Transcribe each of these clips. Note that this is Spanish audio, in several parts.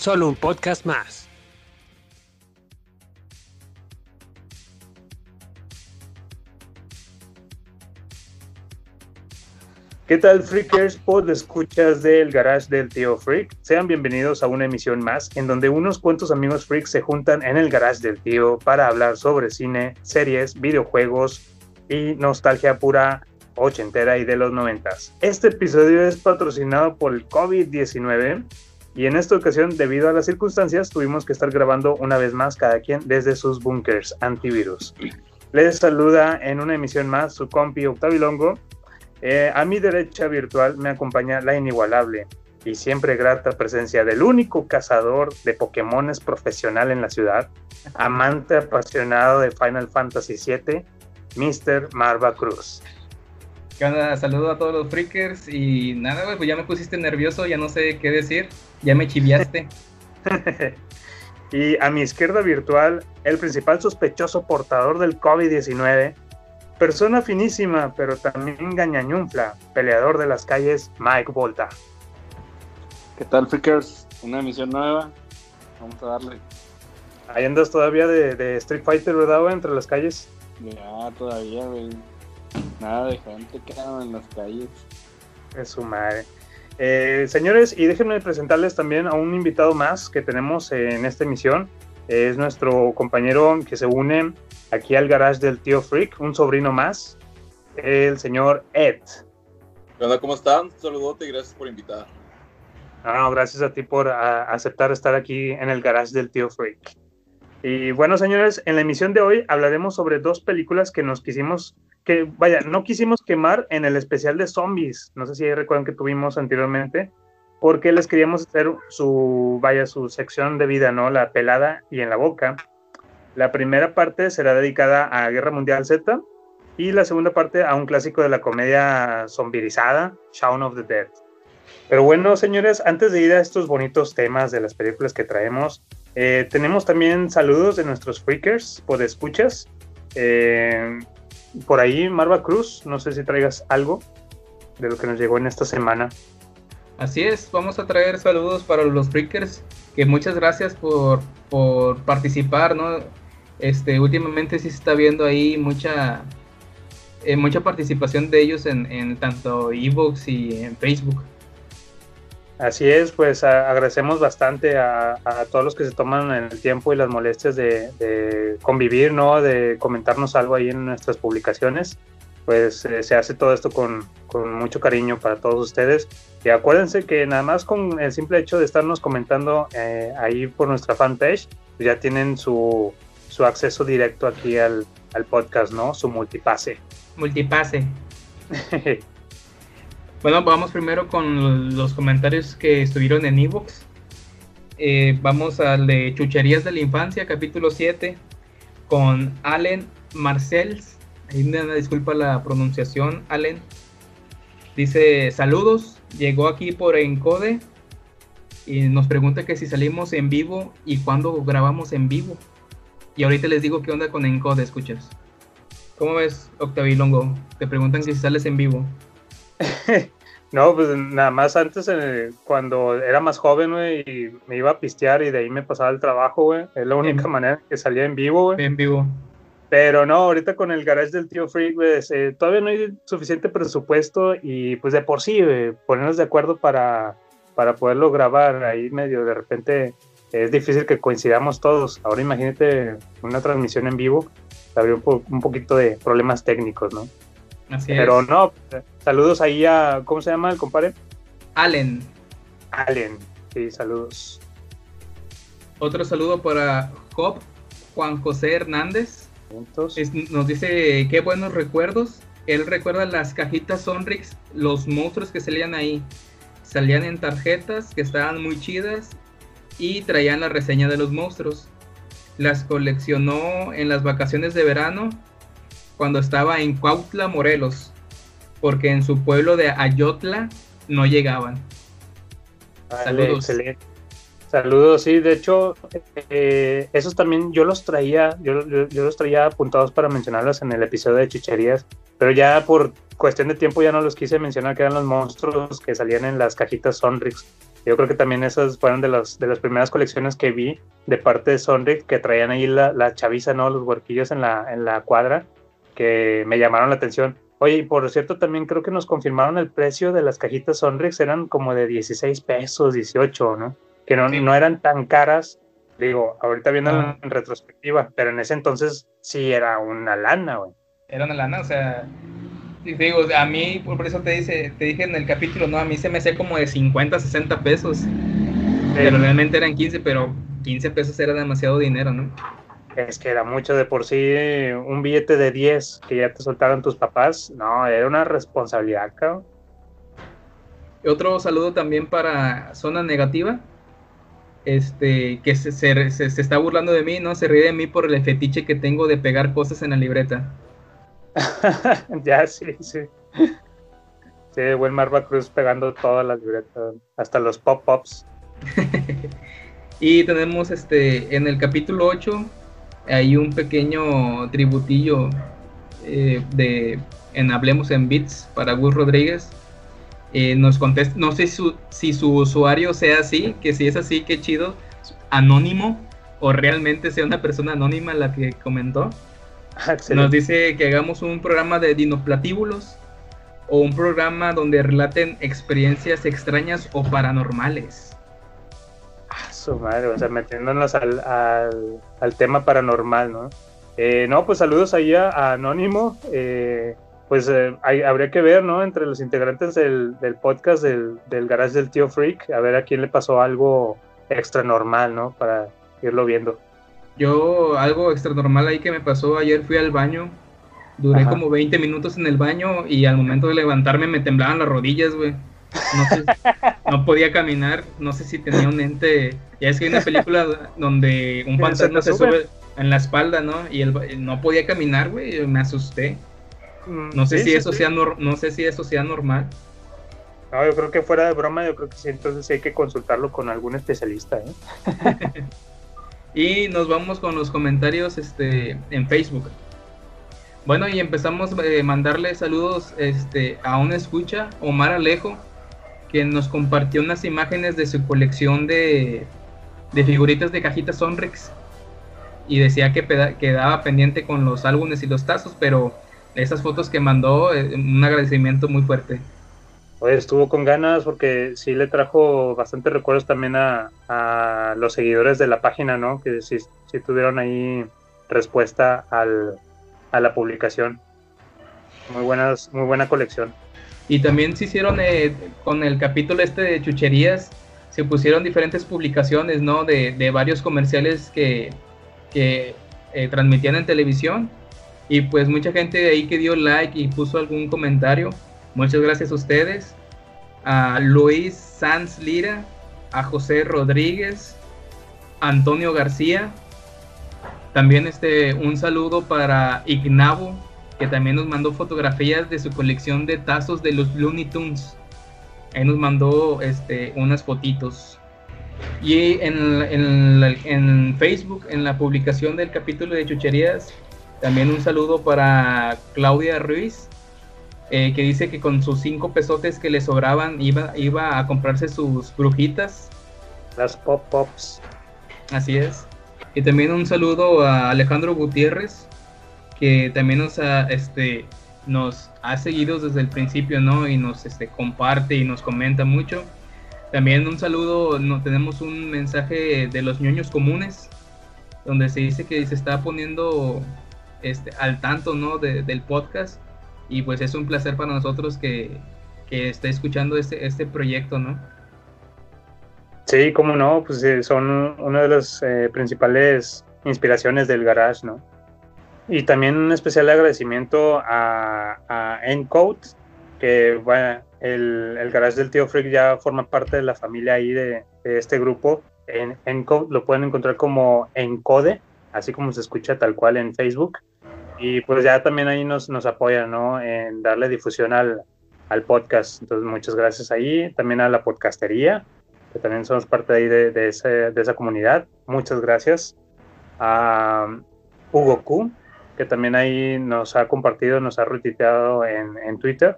solo un podcast más. ¿Qué tal, Freakers? Pod escuchas del Garage del Tío Freak. Sean bienvenidos a una emisión más en donde unos cuantos amigos freaks se juntan en el Garage del Tío para hablar sobre cine, series, videojuegos y nostalgia pura ochentera y de los noventas. Este episodio es patrocinado por el COVID-19 y en esta ocasión, debido a las circunstancias, tuvimos que estar grabando una vez más cada quien desde sus bunkers antivirus. Les saluda en una emisión más su compi Octavio Longo eh, a mi derecha virtual me acompaña la inigualable y siempre grata presencia del único cazador de Pokémones profesional en la ciudad, amante apasionado de Final Fantasy VII, Mr. Marva Cruz. ¿Qué onda? Saludo a todos los freakers y nada, pues ya me pusiste nervioso, ya no sé qué decir, ya me chiviaste. y a mi izquierda virtual, el principal sospechoso portador del COVID-19, Persona finísima, pero también gañañunfla, peleador de las calles, Mike Volta. ¿Qué tal, Freakers? Una emisión nueva. Vamos a darle. Ahí andas todavía de, Street Fighter, ¿verdad, güey? Entre las calles. Ya, todavía, güey. Nada de gente quedado en las calles. Es su madre. Eh, señores, y déjenme presentarles también a un invitado más que tenemos en esta emisión. Es nuestro compañero que se une aquí al garage del tío Freak, un sobrino más, el señor Ed. ¿Qué onda? ¿Cómo están? Saludote y gracias por invitar. No, gracias a ti por aceptar estar aquí en el garage del tío Freak. Y bueno, señores, en la emisión de hoy hablaremos sobre dos películas que nos quisimos, que vaya, no quisimos quemar en el especial de zombies. No sé si recuerdan que tuvimos anteriormente, porque les queríamos hacer su, vaya, su sección de vida, ¿no? La pelada y en la boca. La primera parte será dedicada a Guerra Mundial Z y la segunda parte a un clásico de la comedia zombirizada, Shaun of the Dead. Pero bueno, señores, antes de ir a estos bonitos temas de las películas que traemos, eh, tenemos también saludos de nuestros freakers por escuchas. Eh, por ahí, Marva Cruz, no sé si traigas algo de lo que nos llegó en esta semana. Así es, vamos a traer saludos para los freakers, que muchas gracias por, por participar, ¿no? Este, últimamente sí se está viendo ahí mucha, eh, mucha participación de ellos en, tanto Evox y en Facebook. Así es, pues agradecemos bastante a, todos los que se toman el tiempo y las molestias de, convivir, ¿no? De comentarnos algo ahí en nuestras publicaciones. Pues eh, se hace todo esto con, mucho cariño para todos ustedes. Y acuérdense que nada más con el simple hecho de estarnos comentando eh, ahí por nuestra fanpage, pues ya tienen su, su acceso directo aquí al, podcast, ¿no? Su multipase. Multipase. bueno, vamos primero con los comentarios que estuvieron en Evox. Eh, vamos al de Chucherías de la Infancia, capítulo 7, con Allen Marcells. Ahí me disculpa la pronunciación, Allen. Dice, saludos, llegó aquí por Encode y nos pregunta que si salimos en vivo y cuándo grabamos en vivo. Y ahorita les digo qué onda con Encode, escuchas. ¿Cómo ves, Octavio Longo? Te preguntan si sales en vivo. no, pues nada más antes, eh, cuando era más joven, güey, y me iba a pistear y de ahí me pasaba el trabajo, güey. Es la única manera que salía en vivo, güey. En vivo. Pero no, ahorita con el garage del tío Freak, pues, todavía no hay suficiente presupuesto y pues de por sí, ponernos de acuerdo para, para poderlo grabar ahí medio de repente es difícil que coincidamos todos. Ahora imagínate una transmisión en vivo, habría un, poquito de problemas técnicos, ¿no? Así Pero no, saludos ahí a, ¿cómo se llama el compadre? Allen. Allen, sí, saludos. Otro saludo para Job Juan José Hernández. nos dice qué buenos recuerdos. Él recuerda las cajitas Sonrix, los monstruos que salían ahí. Salían en tarjetas que estaban muy chidas y traían la reseña de los monstruos. Las coleccionó en las vacaciones de verano cuando estaba en Cuautla, Morelos, porque en su pueblo de Ayotla no llegaban. Vale, Saludos. excelente. Saludos, sí, de hecho, eh, esos también yo los traía, yo, yo- yo los traía apuntados para mencionarlos en el episodio de Chicherías, pero ya por cuestión de tiempo ya no los quise mencionar, que eran los monstruos que salían en las cajitas Sonrix. Yo creo que también esas fueron de, los, de las primeras colecciones que vi de parte de Sonrix, que traían ahí la, la chaviza, ¿no? Los huerquillos en la, en la cuadra, que me llamaron la atención. Oye, y por cierto, también creo que nos confirmaron el precio de las cajitas Sonrix, eran como de 16 pesos, 18, ¿no? Que no, Sí. no eran tan caras, digo, ahorita viendo Ah. en retrospectiva, pero en ese entonces sí era una lana, güey. Era una lana, o sea, digo, a mí, por eso te, dice, te dije en el capítulo, no, a mí se me hacía como de 50, 60 pesos, pero realmente eran 15, pero 15 pesos era demasiado dinero, ¿no? Es que era mucho de por sí, un billete de 10 que ya te soltaron tus papás, no, era una responsabilidad, cabrón. Otro saludo también para Zona Negativa, este, que se, se, se- se está burlando de mí, ¿no? Se ríe de mí por el fetiche que tengo de pegar cosas en la libreta. ya, sí, sí. Sí, buen Marva Cruz pegando todas las libretas, hasta los pop-ups. Y tenemos este en el capítulo 8 hay un pequeño tributillo eh, de en Hablemos en Bits para Gus Rodríguez. Eh, nos contesta, no sé su- si su usuario sea así, que si es así, qué chido, anónimo o realmente sea una persona anónima la que comentó. Excelente. Nos dice que hagamos un programa de dinoplatíbulos o un programa donde relaten experiencias extrañas o paranormales. Su madre, o sea, metiéndonos al, al, al tema paranormal, ¿no? Eh, no, pues saludos ahí a, a Anónimo. eh, pues eh, hay- habría que ver, ¿no? Entre los integrantes del, del podcast del, del Garage del Tío Freak, a ver a quién le pasó algo extra normal, ¿no? Para irlo viendo. Yo, algo extra normal ahí que me pasó, ayer fui al baño, duré Ajá. como 20 minutos en el baño y al momento de levantarme me temblaban las rodillas, güey. No, sé- no podía caminar, no sé si tenía un ente. Ya es que hay una película donde un fantasma se sube. en la espalda, ¿no? Y él no podía caminar, güey, me asusté. No sé Sí, si sí, eso sí. sea no sé si eso sea normal. No, yo creo que fuera de broma, yo creo que sí, entonces hay que consultarlo con algún especialista, ¿eh? Y nos vamos con los comentarios este, en Facebook. Bueno, y empezamos a mandarle saludos este, a una escucha, Omar Alejo, que nos compartió unas imágenes de su colección de, de figuritas de cajitas Sonrix. Y decía que quedaba pendiente con los álbumes y los tazos, pero esas fotos que mandó, eh, un agradecimiento muy fuerte. Estuvo con ganas porque sí le trajo bastantes recuerdos también a, a los seguidores de la página, ¿no? Que sí, sí tuvieron ahí respuesta al, a la publicación. Muy buenas, muy buena colección. Y también se hicieron eh, con el capítulo este de chucherías, se pusieron diferentes publicaciones, ¿no? De, de varios comerciales que, que eh, transmitían en televisión. Y pues mucha gente de ahí que dio like y puso algún comentario. Muchas gracias a ustedes. A Luis Sanz Lira, a José Rodríguez, Antonio García. También este, un saludo para Ignavo, que también nos mandó fotografías de su colección de tazos de los Looney Tunes. Ahí nos mandó este, unas fotitos. Y en, en en Facebook, en la publicación del capítulo de chucherías, también un saludo para Claudia Ruiz, eh, que dice que con sus cinco pesotes que le sobraban iba, iba a comprarse sus brujitas. Las pop-ups. Así es. Y también un saludo a Alejandro Gutiérrez, que también nos ha, este, nos ha seguido desde el principio, ¿no? Y nos este, comparte y nos comenta mucho. También un saludo, no, tenemos un mensaje de los ñoños comunes, donde se dice que se está poniendo este, al tanto, ¿no? de- del podcast. Y pues es un placer para nosotros que, que esté escuchando este, este proyecto, ¿no? Sí, cómo no, pues eh, son una de las eh, principales inspiraciones del garage, ¿no? Y también un especial agradecimiento a, a Encode, que bueno, el, el garage del tío Freak ya forma parte de la familia ahí de, de este grupo. en Encode, lo pueden encontrar como Encode, así como se escucha tal cual en Facebook. Y pues ya también ahí nos, nos apoyan, ¿no? En darle difusión al, al podcast. Entonces, muchas gracias ahí. También a la podcastería, que también somos parte ahí de, de, ese, de esa comunidad. Muchas gracias. A Hugo Q, que también ahí nos ha compartido, nos ha retuiteado en, en Twitter.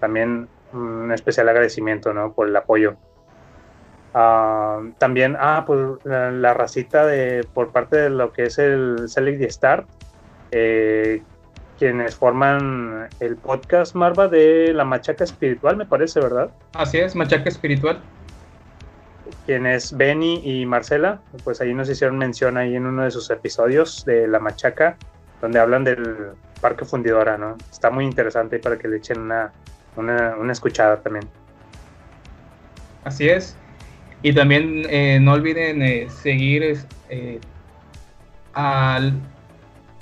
También un especial agradecimiento, ¿no? Por el apoyo. Uh, también, ah, pues la, la, racita de, por parte de lo que es el Select the Start, eh, quienes forman el podcast Marva de la Machaca Espiritual, me parece, ¿verdad? Así es, Machaca Espiritual. Quienes Benny y Marcela, pues ahí nos hicieron mención ahí en uno de sus episodios de la Machaca, donde hablan del Parque Fundidora, ¿no? Está muy interesante para que le echen una, una, una escuchada también. Así es. Y también eh, no olviden eh, seguir eh,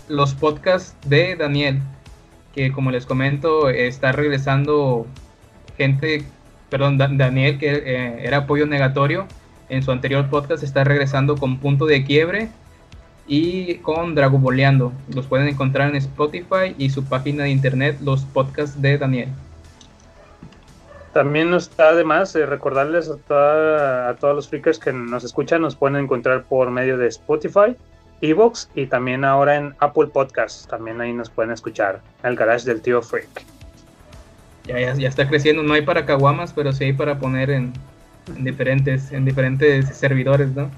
los podcasts de Daniel, que como les comento, está regresando gente, perdón, da Daniel, que era apoyo negatorio, en su anterior podcast está regresando con Punto de Quiebre y con Dragoboleando. Los pueden encontrar en Spotify y su página de internet, los podcasts de Daniel. También nos está además eh, recordarles a, toda, a, todos los freakers que nos escuchan, nos pueden encontrar por medio de Spotify, Evox y también ahora en Apple Podcasts. También ahí nos pueden escuchar, el garage del tío Freak. Ya, ya, ya está creciendo, no hay para caguamas, pero sí hay para poner en, en, diferentes, en diferentes servidores, ¿no?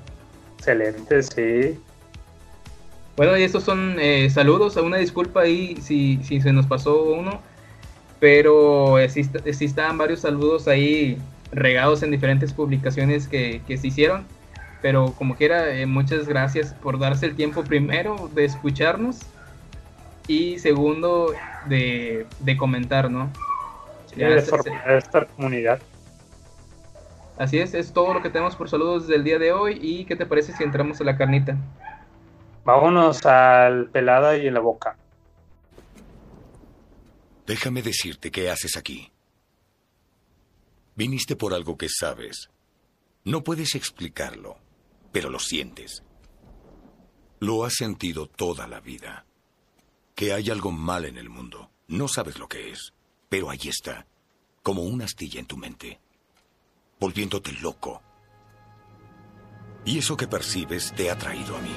Excelente, sí. Bueno, y estos son eh, saludos, una disculpa ahí si, si se nos pasó uno pero sí, sí estaban varios saludos ahí regados en diferentes publicaciones que, que se hicieron. Pero como quiera, eh, muchas gracias por darse el tiempo primero de escucharnos y segundo de, de comentar, ¿no? Sí, de formar esta comunidad. Así es, es todo lo que tenemos por saludos del día de hoy. ¿Y qué te parece si entramos a la carnita? Vámonos al pelada y en la boca. Déjame decirte qué haces aquí. Viniste por algo que sabes. No puedes explicarlo, pero lo sientes. Lo has sentido toda la vida. Que hay algo mal en el mundo. No sabes lo que es, pero ahí está, como una astilla en tu mente, volviéndote loco. Y eso que percibes te ha traído a mí.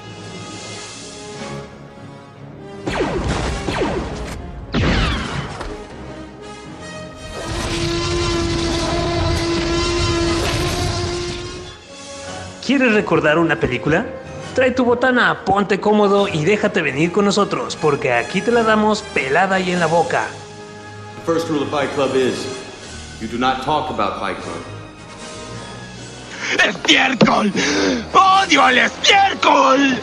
¿Quieres recordar una película? Trae tu botana, ponte cómodo y déjate venir con nosotros, porque aquí te la damos pelada y en la boca. The first rule of Fight Club is you do not talk about Fight Club. ¡Estiércol! ¡Odio al estiércol!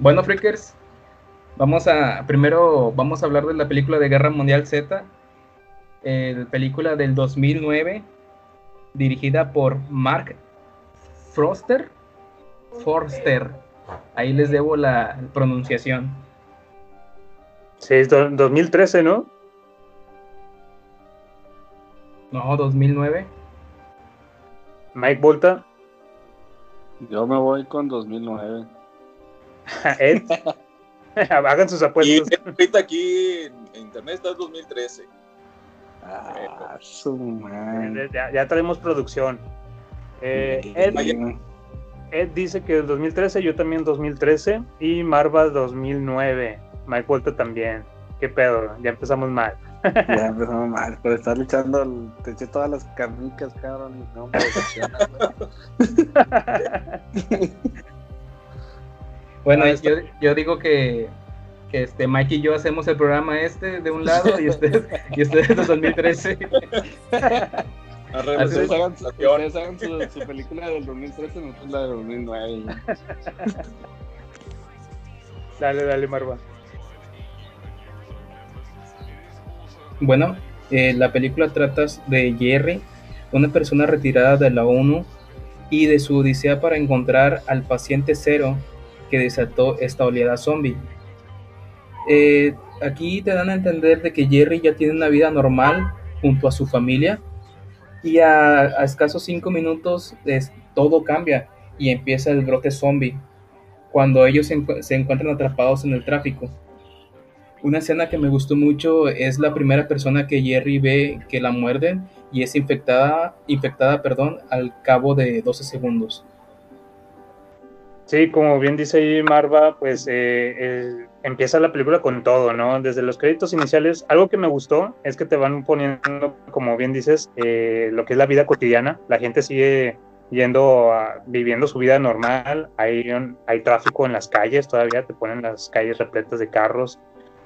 Bueno, Freakers, vamos a primero vamos a hablar de la película de Guerra Mundial Z, eh, película del 2009, dirigida por Mark Froster, Forster. Ahí les debo la pronunciación. Sí, es 2013, ¿no? No, 2009. Mike Volta. Yo me voy con 2009. Ed, hagan sus apuestas. Y ahorita aquí en internet está el 2013. Ah, su madre. Ya, ya traemos producción. Eh, Ed, Ed, dice que el 2013, yo también 2013 y Marva 2009. Mike Volta también. ¿Qué pedo? Ya empezamos mal. Ya empezamos mal, por estar echando, el, te eché todas las carnicas, cabrón, y no me decepcionas, Bueno, ah, yo, yo, digo que, que, este Mike y yo hacemos el programa este de un lado y ustedes, y ustedes de 2013. Arre, ustedes, hagan, ustedes hagan su, su, película del 2013, nosotros la del 2009. dale, dale, Marva. Bueno, eh, la película trata de Jerry, una persona retirada de la ONU y de su odisea para encontrar al paciente cero que desató esta oleada zombie. Eh, aquí te dan a entender de que Jerry ya tiene una vida normal junto a su familia y a, escasos cinco minutos es- todo cambia y empieza el brote zombie cuando ellos se encuentran atrapados en el tráfico. Una escena que me gustó mucho es la primera persona que Jerry ve que la muerden y es infectada, infectada perdón, al cabo de 12 segundos. Sí, como bien dice ahí Marva, pues eh, empieza la película con todo, ¿no? Desde los créditos iniciales, algo que me gustó es que te van poniendo, como bien dices, eh, lo que es la vida cotidiana. La gente sigue yendo, a- viviendo su vida normal. Hay, hay tráfico en las calles todavía, te ponen las calles repletas de carros.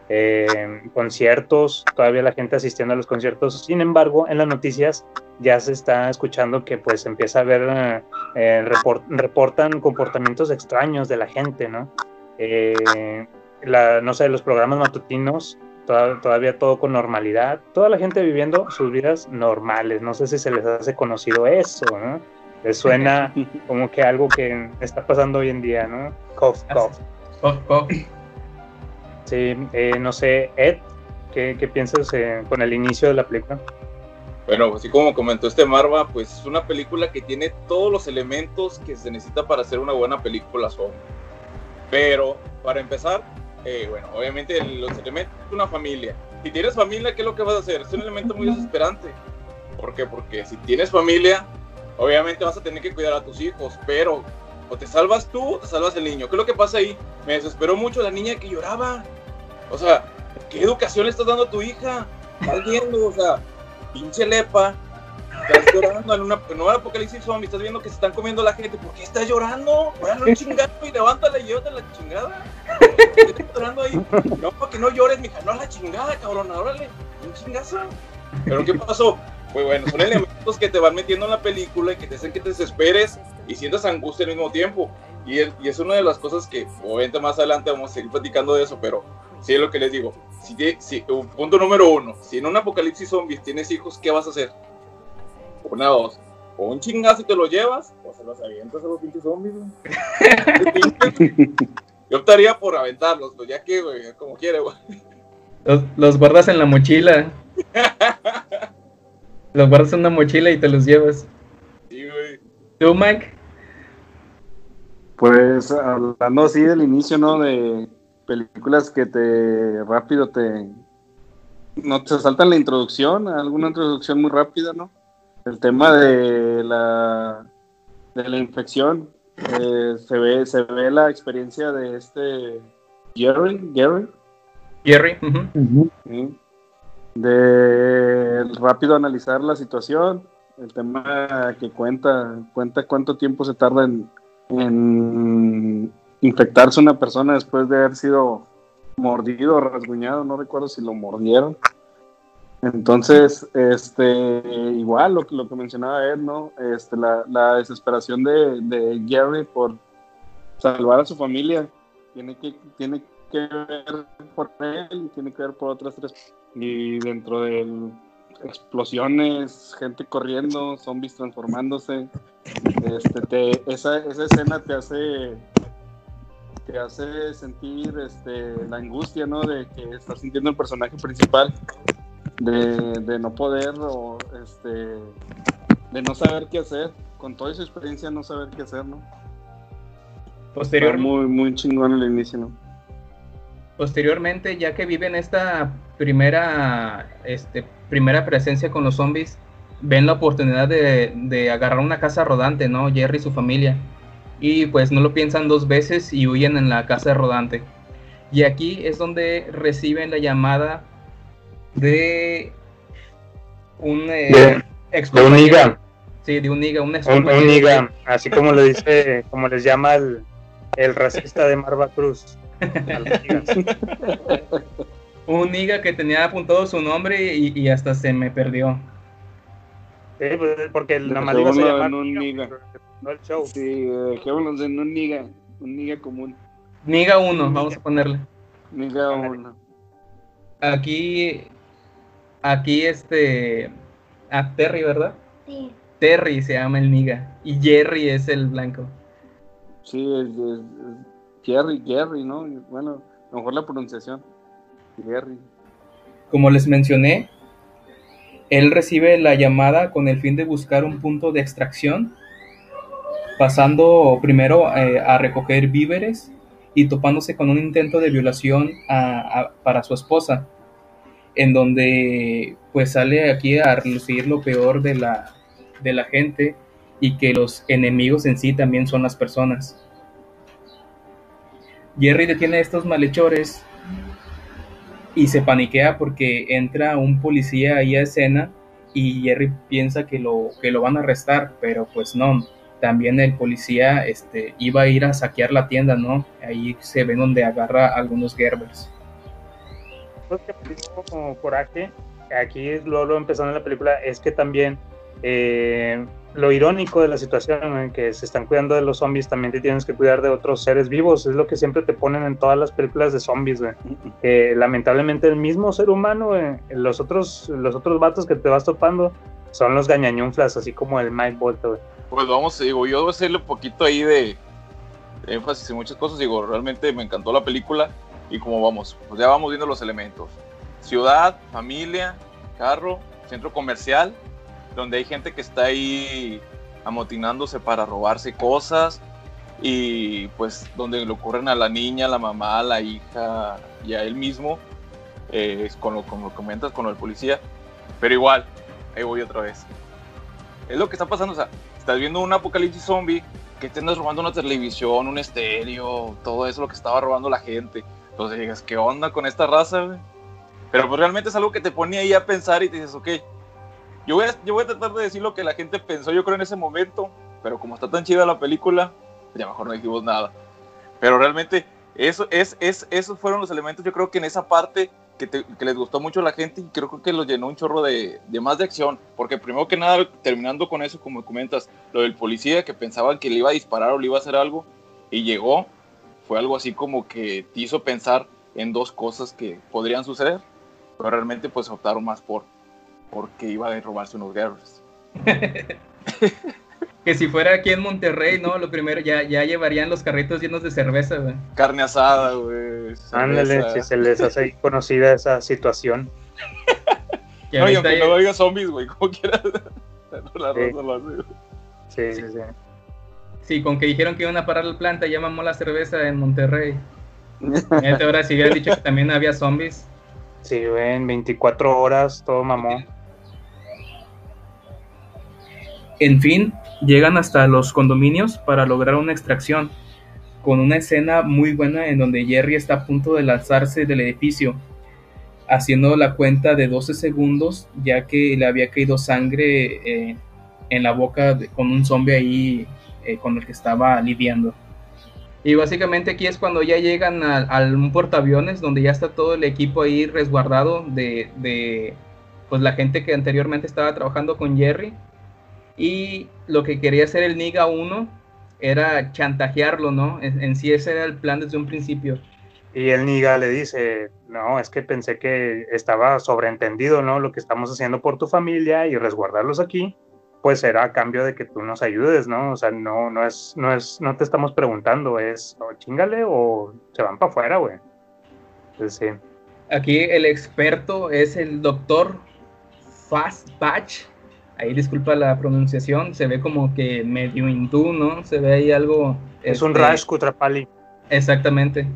Eh, conciertos, todavía la gente asistiendo a los conciertos. Sin embargo, en las noticias ya se está escuchando que pues empieza a haber, eh, report- reportan comportamientos extraños de la gente, ¿no? Eh, la, no sé, los programas matutinos, toda- todavía todo con normalidad, toda la gente viviendo sus vidas normales, no sé si se les hace conocido eso, ¿no? Les suena como que algo que está pasando hoy en día, ¿no? Cough, cough. Sí, eh, no sé, Ed, ¿qué, piensas eh, con el inicio de la película? Bueno, así como comentó este Marva, pues es una película que tiene todos los elementos que se necesita para hacer una buena película zombie. Pero, para empezar, eh, bueno, obviamente los elementos de una familia. Si tienes familia, ¿qué es lo que vas a hacer? Es un elemento muy desesperante. ¿Por qué? Porque si tienes familia, obviamente vas a tener que cuidar a tus hijos, pero o te salvas tú o te salvas el niño. ¿Qué es lo que pasa ahí? Me desesperó mucho la niña que lloraba. O sea, ¿qué educación le estás dando a tu hija? Estás viendo, o sea, pinche lepa, estás llorando en una, un apocalipsis zombie, estás viendo que se están comiendo la gente, ¿por qué estás llorando? Órale, un chingado y levántala y llévate la chingada. ¿Qué estás llorando ahí? No, para que no llores, mija, no a la chingada, cabrón, órale, un chingazo. ¿Pero qué pasó? Pues bueno, son elementos que te van metiendo en la película y que te hacen que te desesperes y sientas angustia al mismo tiempo. Y es, y es una de las cosas que, obviamente, más adelante vamos a seguir platicando de eso, pero sí es lo que les digo. Si, te- si- punto número uno: si en un apocalipsis zombies tienes hijos, ¿qué vas a hacer? Una, dos. O un chingazo y te lo llevas, o se los avientas a los pinches zombies. Yo optaría por aventarlos, pues ya que, güey, como quiera, güey. Los, los guardas en la mochila. los guardas en una mochila y te los llevas. Sí, güey. ¿Tú, Mike? Pues hablando así del inicio, ¿no? De películas que te rápido te no te saltan la introducción, alguna introducción muy rápida, ¿no? El tema de la de la infección eh, se ve se ve la experiencia de este Jerry, Jerry, Jerry. ¿sí? De rápido analizar la situación, el tema que cuenta cuenta cuánto tiempo se tarda en infectarse una persona después de haber sido mordido rasguñado, no recuerdo si lo mordieron. Entonces, este, igual lo, que- lo que mencionaba Ed, ¿no? Este, la, la desesperación de, de Gary por salvar a su familia tiene que, tiene que ver por él y tiene que ver por otras tres. Y dentro de explosiones, gente corriendo, zombies transformándose, este, te- esa, esa escena te hace te hace sentir este, la angustia ¿no? de que está sintiendo el personaje principal de, de no poder o este, de no saber qué hacer con toda su experiencia no saber qué hacer ¿no? Posterior- Está muy muy chingón el inicio ¿no? Posteriormente, ya que viven esta primera, este, primera presencia con los zombies, ven la oportunidad de, de agarrar una casa rodante, ¿no? Jerry y su familia. Y pues no lo piensan dos veces y huyen en la casa rodante. Y aquí es donde reciben la llamada de un eh, De- ex de un. Sí, de un un ex Un, un compañero. niga, así como le dice, como les llama el, el racista de Marva Cruz. Un niga que tenía apuntado su nombre y, y hasta se me perdió. Sí, pues, porque el Dejémoslo nada más iba a llamar en un niga, no el show. sí dejémonos en un niga un niga común Niga 1, vamos a ponerle. niga uno Aquí aquí este, a Terry, ¿verdad? Sí. Terry se llama el niga y Jerry es el blanco. Sí, es, es- Jerry, Jerry, ¿no? Bueno, mejor la pronunciación. Jerry. Como les mencioné, él recibe la llamada con el fin de buscar un punto de extracción, pasando primero eh, a recoger víveres y topándose con un intento de violación a- para su esposa, en donde pues sale aquí a relucir lo peor de la, de la gente y que los enemigos en sí también son las personas. Jerry detiene a estos malhechores y se paniquea porque entra un policía ahí a escena y Jerry piensa que lo, que lo van a arrestar, pero pues no. También el policía este, iba a ir a saquear la tienda, ¿no? Ahí se ve donde agarra a algunos Gerbers. Lo que me dio como coraje, aquí luego empezando la película, es que también eh, lo irónico de la situación en que se están cuidando de los zombies, también te tienes que cuidar de otros seres vivos, es lo que siempre te ponen en todas las películas de zombies, güey. Que lamentablemente el mismo ser humano, güey, los otros, los otros vatos que te vas topando son los gañañunflas, así como el Mike Volta, güey. Pues vamos, digo, yo debo hacerle un poquito ahí de, de énfasis en muchas cosas. Digo, realmente me encantó la película y como vamos, pues ya vamos viendo los elementos. Ciudad, familia, carro, centro comercial, donde hay gente que está ahí amotinándose para robarse cosas y pues donde le ocurren a la niña, la mamá, la hija y a él mismo, eh, con, lo, con comentas con lo del policía. Pero igual, ahí voy otra vez. Es lo que está pasando, o sea, estás viendo un apocalipsis zombie que te andas robando una televisión, un estéreo, todo eso lo que estaba robando la gente. Entonces digas, ¿qué onda con esta raza? Pero pues realmente es algo que te pone ahí a pensar y te dices, ok, yo voy, a, yo voy a tratar de decir lo que la gente pensó, yo creo, en ese momento, pero como está tan chida la película, pues ya mejor no dijimos nada. Pero realmente, eso, es, es, esos fueron los elementos, yo creo que en esa parte que, te- que les gustó mucho a la gente y creo que los llenó un chorro de, de más de acción. Porque primero que nada, terminando con eso, como comentas, lo del policía que pensaban que le iba a disparar o le iba a hacer algo y llegó, fue algo así como que te hizo pensar en dos cosas que podrían suceder, pero realmente pues optaron más por porque iba a robarse unos guerreros. Que si fuera aquí en Monterrey, ¿no? Lo primero, ya, ya llevarían los carritos llenos de cerveza, güey. Carne asada, güey. Ándale, si se les hace conocida esa situación. Que No, y aunque ya- no diga zombies, güey, como quieras. la Sí. raza lo hace. Sí, sí, sí. Sí, con que dijeron que iban a parar la planta, ya mamó la cerveza en Monterrey. Ahora si hubieran dicho que también había zombies. Sí, güey, en 24 horas todo mamó. En fin, llegan hasta los condominios para lograr una extracción, con una escena muy buena en donde Jerry está a punto de lanzarse del edificio, haciendo la cuenta de 12 segundos, ya que le había caído sangre eh, en la boca con un zombie ahí eh, con el que estaba lidiando. Y básicamente aquí es cuando ya llegan a un portaaviones donde ya está todo el equipo ahí resguardado de, de pues la gente que anteriormente estaba trabajando con Jerry. Y lo que quería hacer el Niga 1 era chantajearlo, ¿no? En, en sí ese era el plan desde un principio. Y el Niga le dice, no, es que pensé que estaba sobreentendido, ¿no? Lo que estamos haciendo por tu familia y resguardarlos aquí, pues será a cambio de que tú nos ayudes, ¿no? O sea, no, no es, no es, no te estamos preguntando, es o chingale o se van para afuera, güey. Entonces, sí. Aquí el experto es el doctor Fastbatch. Ahí disculpa la pronunciación, se ve como que medio hindú, ¿no? Se ve ahí algo... Es un este, Raj Kutrapali. Exactamente.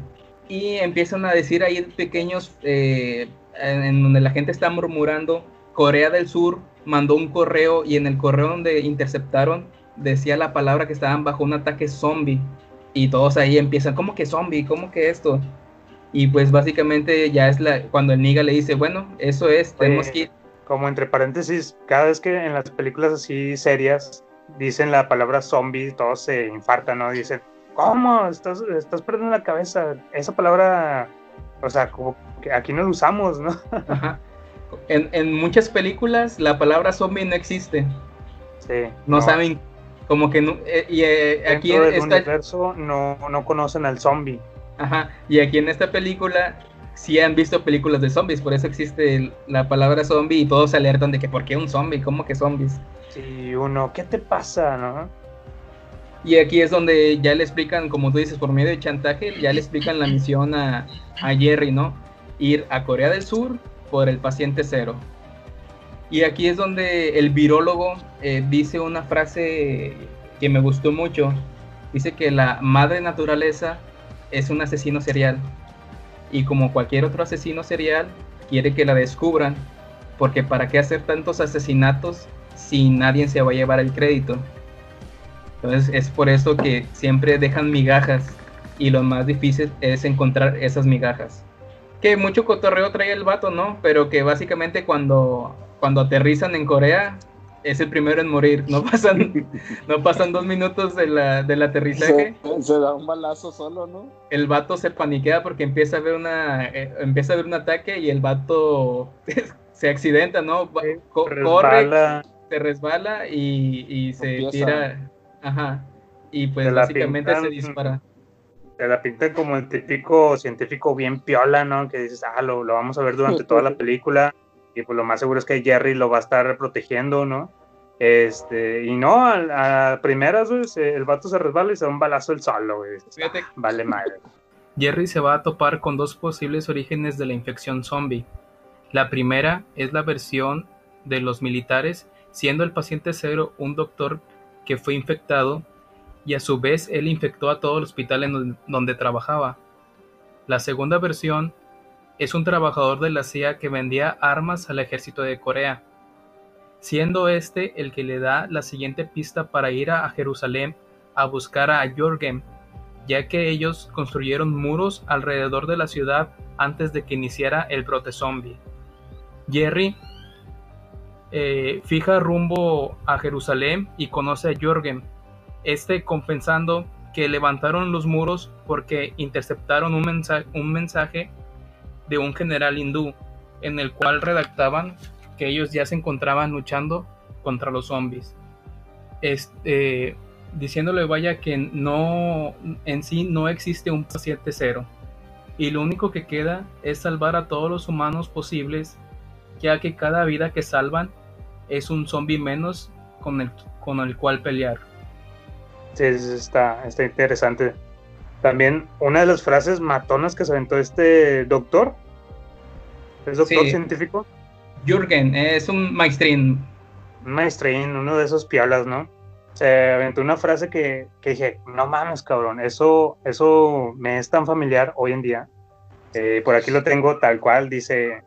Y empiezan a decir ahí pequeños, eh, en, en donde la gente está murmurando, Corea del Sur mandó un correo y en el correo donde interceptaron decía la palabra que estaban bajo un ataque zombie. Y todos ahí empiezan, ¿cómo que zombie? ¿Cómo que esto? Y pues básicamente ya es la, cuando el Niga le dice, bueno, eso es, tenemos que ir. Como entre paréntesis, cada vez que en las películas así serias dicen la palabra zombie, todos se infartan, ¿no? Dicen, ¿cómo? Estás, estás perdiendo la cabeza. Esa palabra, o sea, como que aquí no la usamos, ¿no? Ajá. En, en muchas películas la palabra zombie no existe. Sí. No, saben, como que no, eh, y eh, aquí del está, universo no, no conocen al zombie. Ajá, y aquí en esta película sí han visto películas de zombies, por eso existe la palabra zombie y todos se alertan de que ¿por qué un zombie? ¿Cómo que zombies? Sí, uno, ¿qué te pasa, no? Y aquí es donde ya le explican, como tú dices, por medio de chantaje, ya le explican la misión a, a Jerry, ¿no? Ir a Corea del Sur por el paciente cero. Y aquí es donde el virólogo eh, dice una frase que me gustó mucho. Dice que la madre naturaleza es un asesino serial. Y como cualquier otro asesino serial, quiere que la descubran. Porque para qué hacer tantos asesinatos si nadie se va a llevar el crédito. Entonces es por eso que siempre dejan migajas. Y lo más difícil es encontrar esas migajas. Que mucho cotorreo trae el vato, ¿no? Pero que básicamente cuando cuando aterrizan en Corea, es el primero en morir. No pasan, no pasan dos minutos de la, del aterrizaje. Se, da un balazo solo, ¿no? El vato se paniquea porque empieza a ver una, eh, empieza a ver un ataque y el vato se accidenta, ¿no? corre, se resbala y, y se tira. Ajá. Y pues básicamente se dispara. Te la pintan como el típico científico bien piola, ¿no? Que dices, ah, lo, lo vamos a ver durante toda la película y pues lo más seguro es que Jerry lo va a estar protegiendo, ¿no? Este, y no, a, primeras, el vato se resbala y se da un balazo el solo, güey. vale madre. Jerry se va a topar con dos posibles orígenes de la infección zombie. La primera es la versión de los militares, siendo el paciente cero un doctor que fue infectado y a su vez él infectó a todo el hospital en donde trabajaba. La segunda versión es un trabajador de la CIA que vendía armas al ejército de Corea, siendo este el que le da la siguiente pista para ir a Jerusalén a buscar a Jorgen, ya que ellos construyeron muros alrededor de la ciudad antes de que iniciara el brote zombie. Jerry eh, fija rumbo a Jerusalén y conoce a Jorgen, este confesando que levantaron los muros porque interceptaron un mensaje de un general hindú, en el cual redactaban que ellos ya se encontraban luchando contra los zombies. Este, diciéndole vaya que no en sí no existe un paciente cero y lo único que queda es salvar a todos los humanos posibles ya que cada vida que salvan es un zombie menos con el, con el cual pelear. Sí, está, está interesante. También una de las frases matonas que se aventó este doctor, ¿es doctor científico? Jürgen, es un maestrín. Un maestrín, uno de esos pialas, ¿no? Se aventó una frase que, que, dije, no mames, cabrón, eso, eso me es tan familiar hoy en día. Eh, por aquí lo tengo tal cual, dice,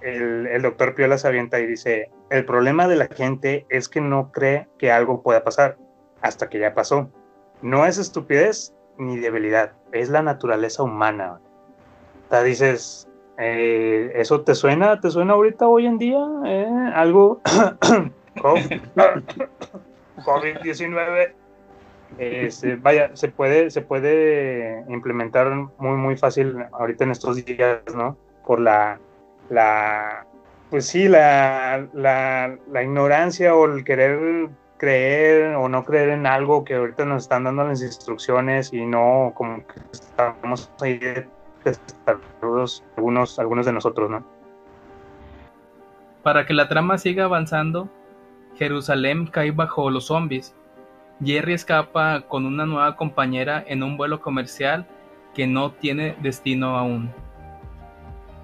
el, el doctor Piola avienta y dice, el problema de la gente es que no cree que algo pueda pasar hasta que ya pasó. No es estupidez, ni debilidad, es la naturaleza humana. O sea, dices, eh, ¿eso te suena? ¿Te suena ahorita hoy en día? ¿Eh? Algo COVID-19. Este, vaya, se puede, se puede implementar muy, muy fácil ahorita en estos días, ¿no? Por la, la pues sí, la, la, la ignorancia o el querer creer o no creer en algo que ahorita nos están dando las instrucciones y no como que estamos ahí algunos, de nosotros, ¿no? Para que la trama siga avanzando, Jerusalén cae bajo los zombies. Jerry escapa con una nueva compañera en un vuelo comercial que no tiene destino aún.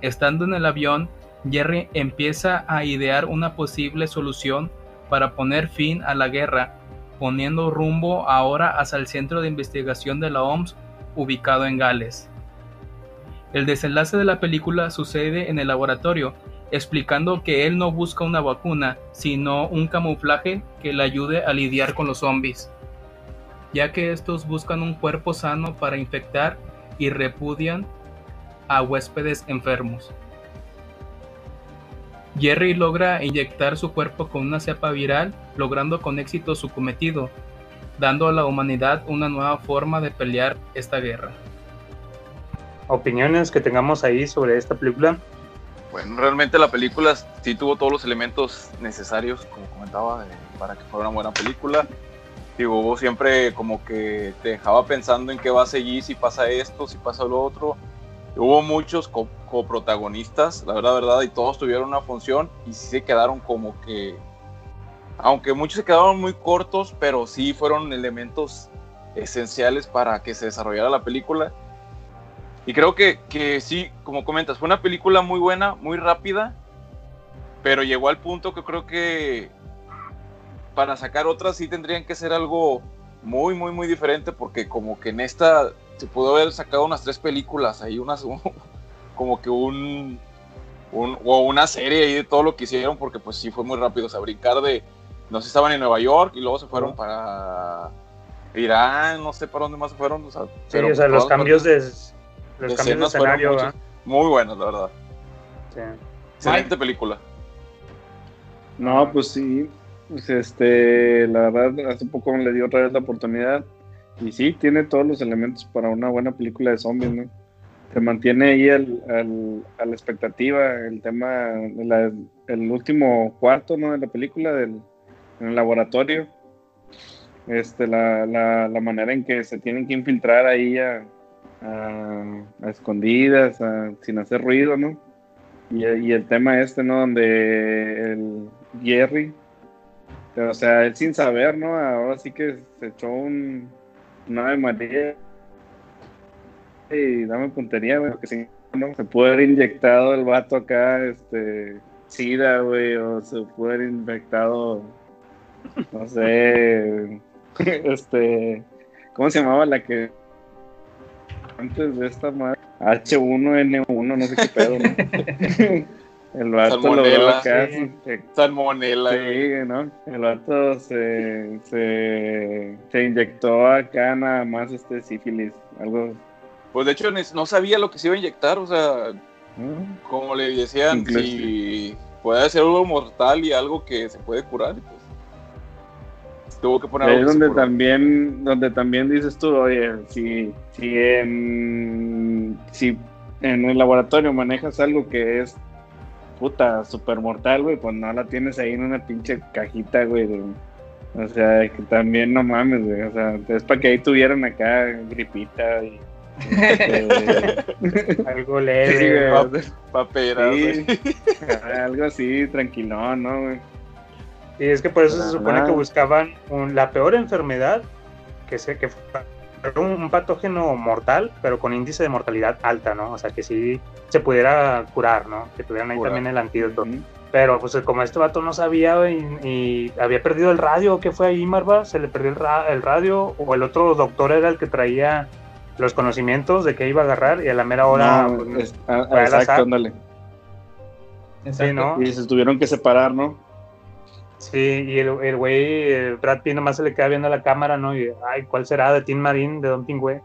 Estando en el avión, Jerry empieza a idear una posible solución para poner fin a la guerra, poniendo rumbo ahora hacia el centro de investigación de la OMS ubicado en Gales. El desenlace de la película sucede en el laboratorio, explicando que él no busca una vacuna, sino un camuflaje que le ayude a lidiar con los zombies, ya que estos buscan un cuerpo sano para infectar y repudian a huéspedes enfermos. Jerry logra inyectar su cuerpo con una cepa viral, logrando con éxito su cometido, dando a la humanidad una nueva forma de pelear esta guerra. ¿Opiniones que tengamos ahí sobre esta película? Bueno, realmente la película sí tuvo todos los elementos necesarios, como comentaba, para que fuera una buena película. Digo, hubo siempre como que te dejaba pensando en qué va a seguir, si pasa esto, si pasa lo otro hubo muchos co- coprotagonistas, la verdad, verdad, y todos tuvieron una función y sí se quedaron como que, aunque muchos se quedaron muy cortos, pero sí fueron elementos esenciales para que se desarrollara la película. Y creo que, que sí, como comentas, fue una película muy buena, muy rápida, pero llegó al punto que creo que para sacar otras sí tendrían que ser algo muy, muy, muy diferente, porque como que en esta se pudo haber sacado unas tres películas, ahí unas, como que un, un- o una serie ahí de todo lo que hicieron, porque pues sí fue muy rápido, o sea, brincar de, no sé, estaban en Nueva York y luego se fueron para Irán, no sé para dónde más se fueron, o sea, Sí, pero o sea, por los cambios de, los cambios de escenas escenario, muy buenos, la verdad. Sí. Excelente película. No, pues sí. Pues este, la verdad, hace poco le dio otra vez la oportunidad. Y sí, tiene todos los elementos para una buena película de zombies, ¿no? Te mantiene ahí al, al- a la expectativa, el tema, de la- el último cuarto, ¿no? De la película, del, en el laboratorio. Este, la, la, la manera en que se tienen que infiltrar ahí a, a- escondidas, sin hacer ruido, ¿no? Y, el tema este, ¿no? Donde el Jerry, o sea, él sin saber, ¿no? Ahora sí que se echó un, un Ave María y dame puntería, güey, porque si no, se puede haber inyectado el vato acá, este, SIDA, güey, o se puede haber infectado, no sé, este, ¿cómo se llamaba la que antes de esta madre? H1N1, no sé qué pedo, ¿no? El vato logró Salmonela, acá, sí. se- Salmonela. Sí, ¿no? El vato se, se, se inyectó acá nada más este sífilis, algo. Pues de hecho no sabía lo que se iba a inyectar, o sea, como le decían, Incluso- si puede ser algo mortal y algo que se puede curar, pues tuvo que poner Ahí es donde también, donde también dices tú, oye, si, si en si en el laboratorio manejas algo que es puta super mortal, güey, pues no la tienes ahí en una pinche cajita, güey. de- o sea, que también no mames, güey. O sea, es para que ahí tuvieran acá gripita y. este, Algo Sí, leve. güey. Pa- paperas, Sí, güey. algo así, tranquilón, ¿no, güey? Y es que por eso se supone que buscaban un- la peor enfermedad, que sé que fuera un, un patógeno mortal, pero con índice de mortalidad alta, ¿no? O sea, que sí se pudiera curar, ¿no? Que tuvieran ahí Curar. también el antídoto. Pero pues como este vato no sabía y, y había perdido el radio, ¿qué fue ahí, Marva? ¿Se le perdió el, ra- el radio? ¿O el otro doctor era el que traía los conocimientos de qué iba a agarrar? Y a la mera hora... No, pues, es- ah, fue exacto, ándale. sí, ¿no? Y se tuvieron que separar, ¿no? Sí, y el, el güey, el Brad Pitt nomás se le queda viendo a la cámara, ¿no? Y, ay, ¿cuál será? ¿De Tim Marín? ¿De Don Pingüe?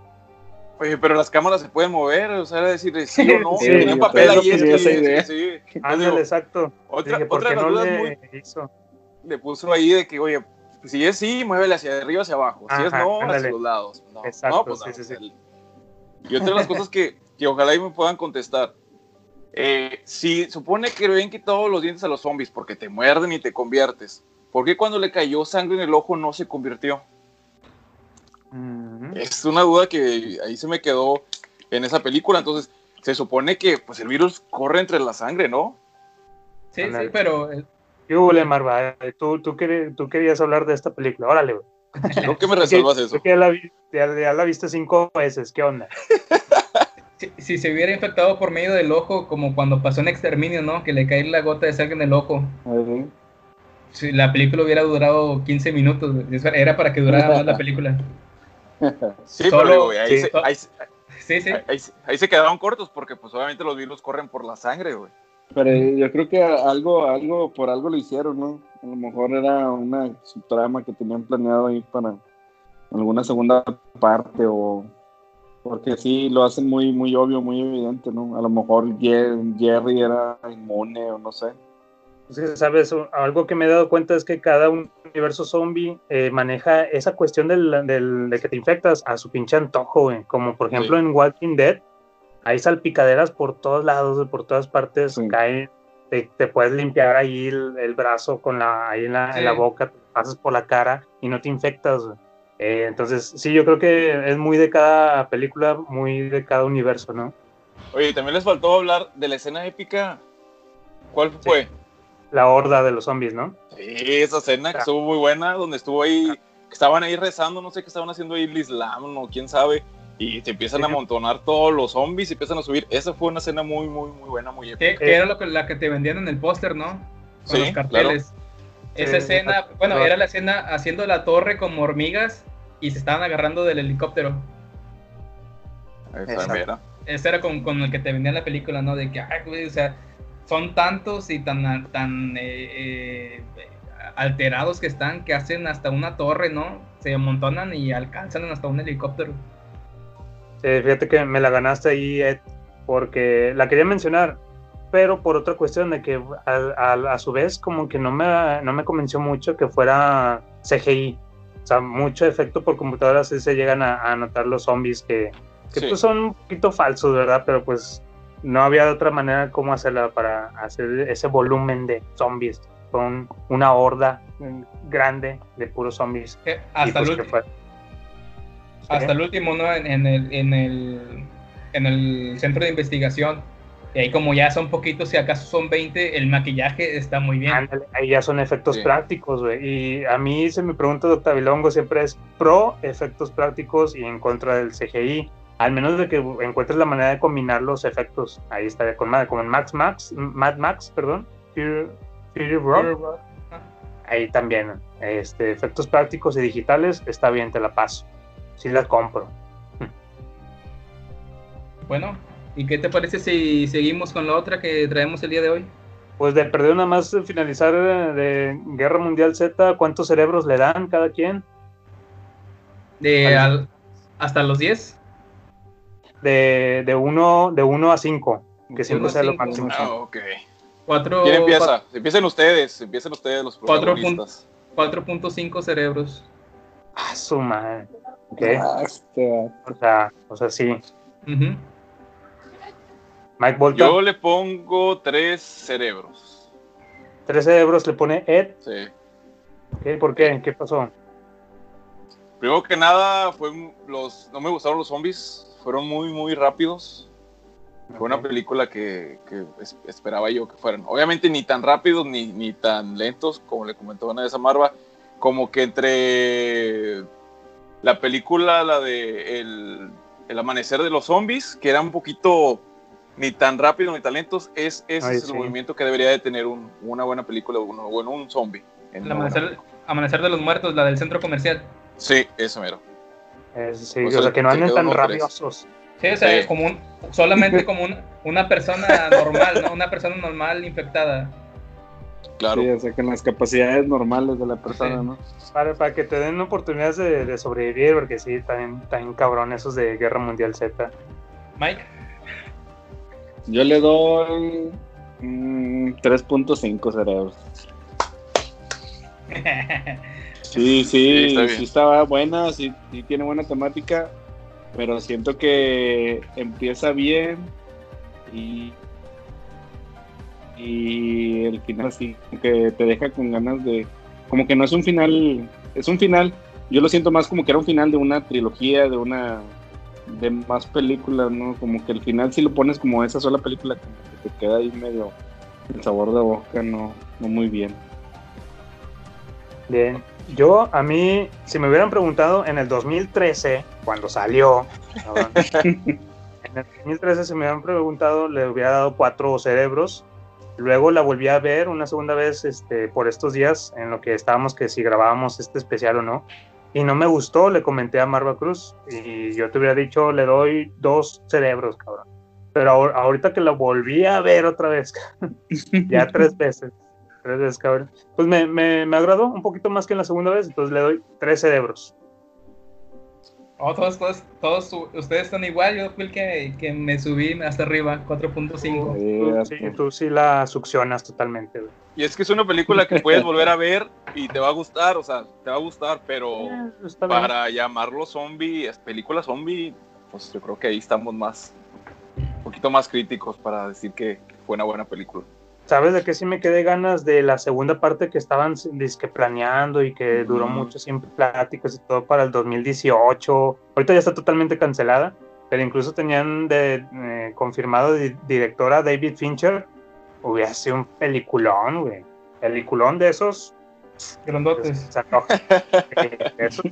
Oye, pero las cámaras se pueden mover, o sea, decir sí o no. Sí, Tenía yo papel ahí, es que sí, sí. Ándale, digo, exacto. Otra, Dije, ¿por otra qué de las no dudas le muy, hizo? le puso ahí de que, oye, si es sí, muévele hacia arriba, hacia abajo. Si es Ajá, no, ándale. hacia los lados. No, Exacto, no, pues sí, no, sí, sí. Y otra de las cosas que, que ojalá y me puedan contestar. Eh, si supone que le habían quitado los dientes a los zombies porque te muerden y te conviertes, ¿por qué cuando le cayó sangre en el ojo no se convirtió? Es una duda que ahí se me quedó en esa película. Entonces, se supone que pues, el virus corre entre la sangre, ¿no? Sí, sí, pero eh, ¿Qué hubo, Marva? Tú, tú, querías hablar de esta película. Órale, güey. Creo que me resuelvas eso. que ya la, vi- ya- ya la viste cinco veces. ¿Qué onda? si, si se hubiera infectado por medio del ojo, como cuando pasó en Exterminio, ¿no? Que le cae la gota de sangre en el ojo. Ajá. Si la película hubiera durado 15 minutos, era para que durara más la película. Sí, Solo- pero güey, ahí, sí. se, ahí, se- Sí, sí. ahí se- ahí se quedaron cortos porque pues obviamente los virus corren por la sangre, güey. Pero yo creo que algo, algo, por algo lo hicieron, ¿no? A lo mejor era una subtrama que tenían planeado ahí para alguna segunda parte o porque sí lo hacen muy, muy obvio, muy evidente, ¿no? A lo mejor Jer- Jerry era inmune o no sé. Que, ¿sabes? Algo que me he dado cuenta es que cada universo zombie eh, maneja esa cuestión del, del- de que te infectas a su pinche antojo, güey. Como por ejemplo Sí. en Walking Dead, hay salpicaderas por todos lados, por todas partes, Sí. caen, te, te puedes limpiar ahí el, el brazo con la, ahí en la, en Sí. la boca, te pasas por la cara y no te infectas, güey. Eh, entonces, sí, yo creo que es muy de cada película, muy de cada universo, ¿no? Oye, también les faltó hablar de la escena épica. ¿Cuál fue? La horda de los zombies, ¿no? Sí, esa escena que estuvo muy buena, donde estuvo ahí, que estaban ahí rezando, no sé qué estaban haciendo ahí el Islam, no, quién sabe, y se empiezan a amontonar todos los zombies y empiezan a subir. Esa fue una escena muy, muy, muy buena, muy épica. Que, era lo que, la que te vendían en el póster, ¿no? Con Sí, los carteles. Esa Sí, escena, bueno, era la escena haciendo la torre como hormigas y se estaban agarrando del helicóptero. Esa Exacto. Ese era con, con el que te vendían la película, ¿no? De que, ay, güey, o sea, son tantos y tan, tan eh, eh, alterados que están que hacen hasta una torre, ¿no? Se amontonan y alcanzan hasta un helicóptero. Sí, fíjate que me la ganaste ahí, Ed, porque la quería mencionar, pero por otra cuestión de que a, a- a su vez como que no me, no me convenció mucho que fuera CGI. O sea, mucho efecto por computadora sí se llegan a, a notar los zombies que, que Sí. pues son un poquito falsos, ¿verdad? Pero pues no había de otra manera cómo hacerla para hacer ese volumen de zombies con una horda grande de puros zombies. Y, hasta, pues, el, fue- hasta el último, ¿no? En, en el, en, el, en el centro de investigación. Y ahí como ya son poquitos, si acaso son 20, el maquillaje está muy bien. Ándale, ahí ya son efectos Sí. prácticos, güey. Y a mí se me pregunta Doctor Vilongo siempre es pro efectos prácticos y en contra del CGI. Al menos de que encuentres la manera de combinar los efectos. Ahí estaría con madre, como en Max Max, Mad Max, perdón. Fury, Fury Road. Ahí también. Este, efectos prácticos y digitales, está bien, te la paso. Sí la compro. Bueno, ¿y qué te parece si seguimos con la otra que traemos el día de hoy? Pues de perder nada más finalizar eh, de Guerra Mundial Z, ¿cuántos cerebros le dan cada quien? De al- hasta los 10. De, de, uno, de uno a 5, que siempre sea lo máximo. Ah, ok. 4, ¿Quién empieza? Empiecen ustedes, empiecen ustedes los Cuatro protagonistas. 4.5 cerebros. Ah, su madre. Ok. Ah, este, O sea, o sea, sí. Ujú. Mike Yo le pongo tres cerebros. tres cerebros le pone Ed. Sí. ¿Por qué? ¿Qué pasó? Primero que nada, fue un- los, no me gustaron los zombies, fueron muy, muy rápidos. Fue una película que, que es- esperaba yo que fueran. Obviamente ni tan rápidos ni, ni tan lentos, como le comentó Ana de esa Marva, como que entre la película, la de el, el amanecer de los zombies, que era un poquito ni tan rápido ni tan lentos, es, ese Ay, es el sí. movimiento que debería de tener un- una buena película, uno, bueno, un zombie. El una buena amanecer, de los muertos, la del centro comercial. Sí, eso mero. Es- sí, O o sea, que no anden tan rabiosos. Sí, o sea, Sí. como un, solamente como un- una persona normal, ¿no? Una persona normal infectada. Claro. sí, o sea, con las capacidades normales de la persona, Sí. ¿no? Para, para que te den oportunidades de, de sobrevivir, porque sí, también tan cabrón esos de Guerra Mundial Z. Mike, Yo le doy mm, 3.5 cerebros. Sí, Sí, sí, está sí, estaba buena, sí, sí tiene buena temática, pero siento que empieza bien y, y el final sí, que te deja con ganas de, como que no es un final, es un final, yo lo siento más como que era un final de una trilogía, de una, de más películas, ¿no? Como que el final si lo pones como esa sola película, como que te queda ahí medio el sabor de boca, no, no muy bien. Bien. Yo, a mí, si me hubieran preguntado en el 2013, cuando salió, en el 2013, si me hubieran preguntado, le hubiera dado cuatro cerebros. Luego la volví a ver una segunda vez este, por estos días, en lo que estábamos, que si grabábamos este especial o no. Y no me gustó, le comenté a Marva Cruz. Y yo te hubiera dicho, le doy dos cerebros, cabrón. Pero ahor- ahorita que la volví a ver otra vez, ya tres veces, tres veces, cabrón. Pues me, me, me agradó un poquito más que en la segunda vez, entonces le doy tres cerebros. Oh, todos, todos, todos ustedes están igual. Yo fui el que, que me subí hasta arriba, 4.5. Tú, sí, tú sí la succionas totalmente, güey. Y es que es una película que puedes volver a ver y te va a gustar, o sea, te va a gustar, pero para llamarlo zombie, es película zombie, pues yo creo que ahí estamos más, un poquito más críticos para decir que fue una buena película. ¿Sabes de qué sí me quedé ganas de la segunda parte que estaban disque planeando y que duró mucho siempre pláticas y todo para el 2018? Ahorita ya está totalmente cancelada, pero incluso tenían de, eh, confirmado di- directora David Fincher, hubiera sido un peliculón, güey. Peliculón de esos. Grandotes. de esos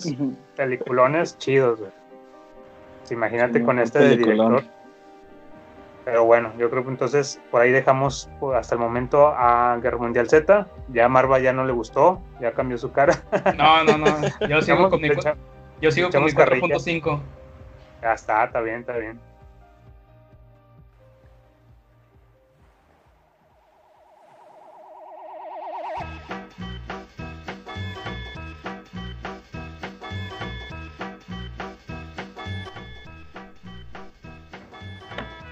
peliculones chidos, güey. Imagínate Sí, con este de director. Pero bueno, yo creo que entonces por ahí dejamos pues, hasta el momento a Guerra Mundial Z. Ya a Marva ya no le gustó, ya cambió su cara. No, no, no. Yo sigo con mi, yo sigo con mi echamos carrilla. 4.5. Ya está, está bien, está bien.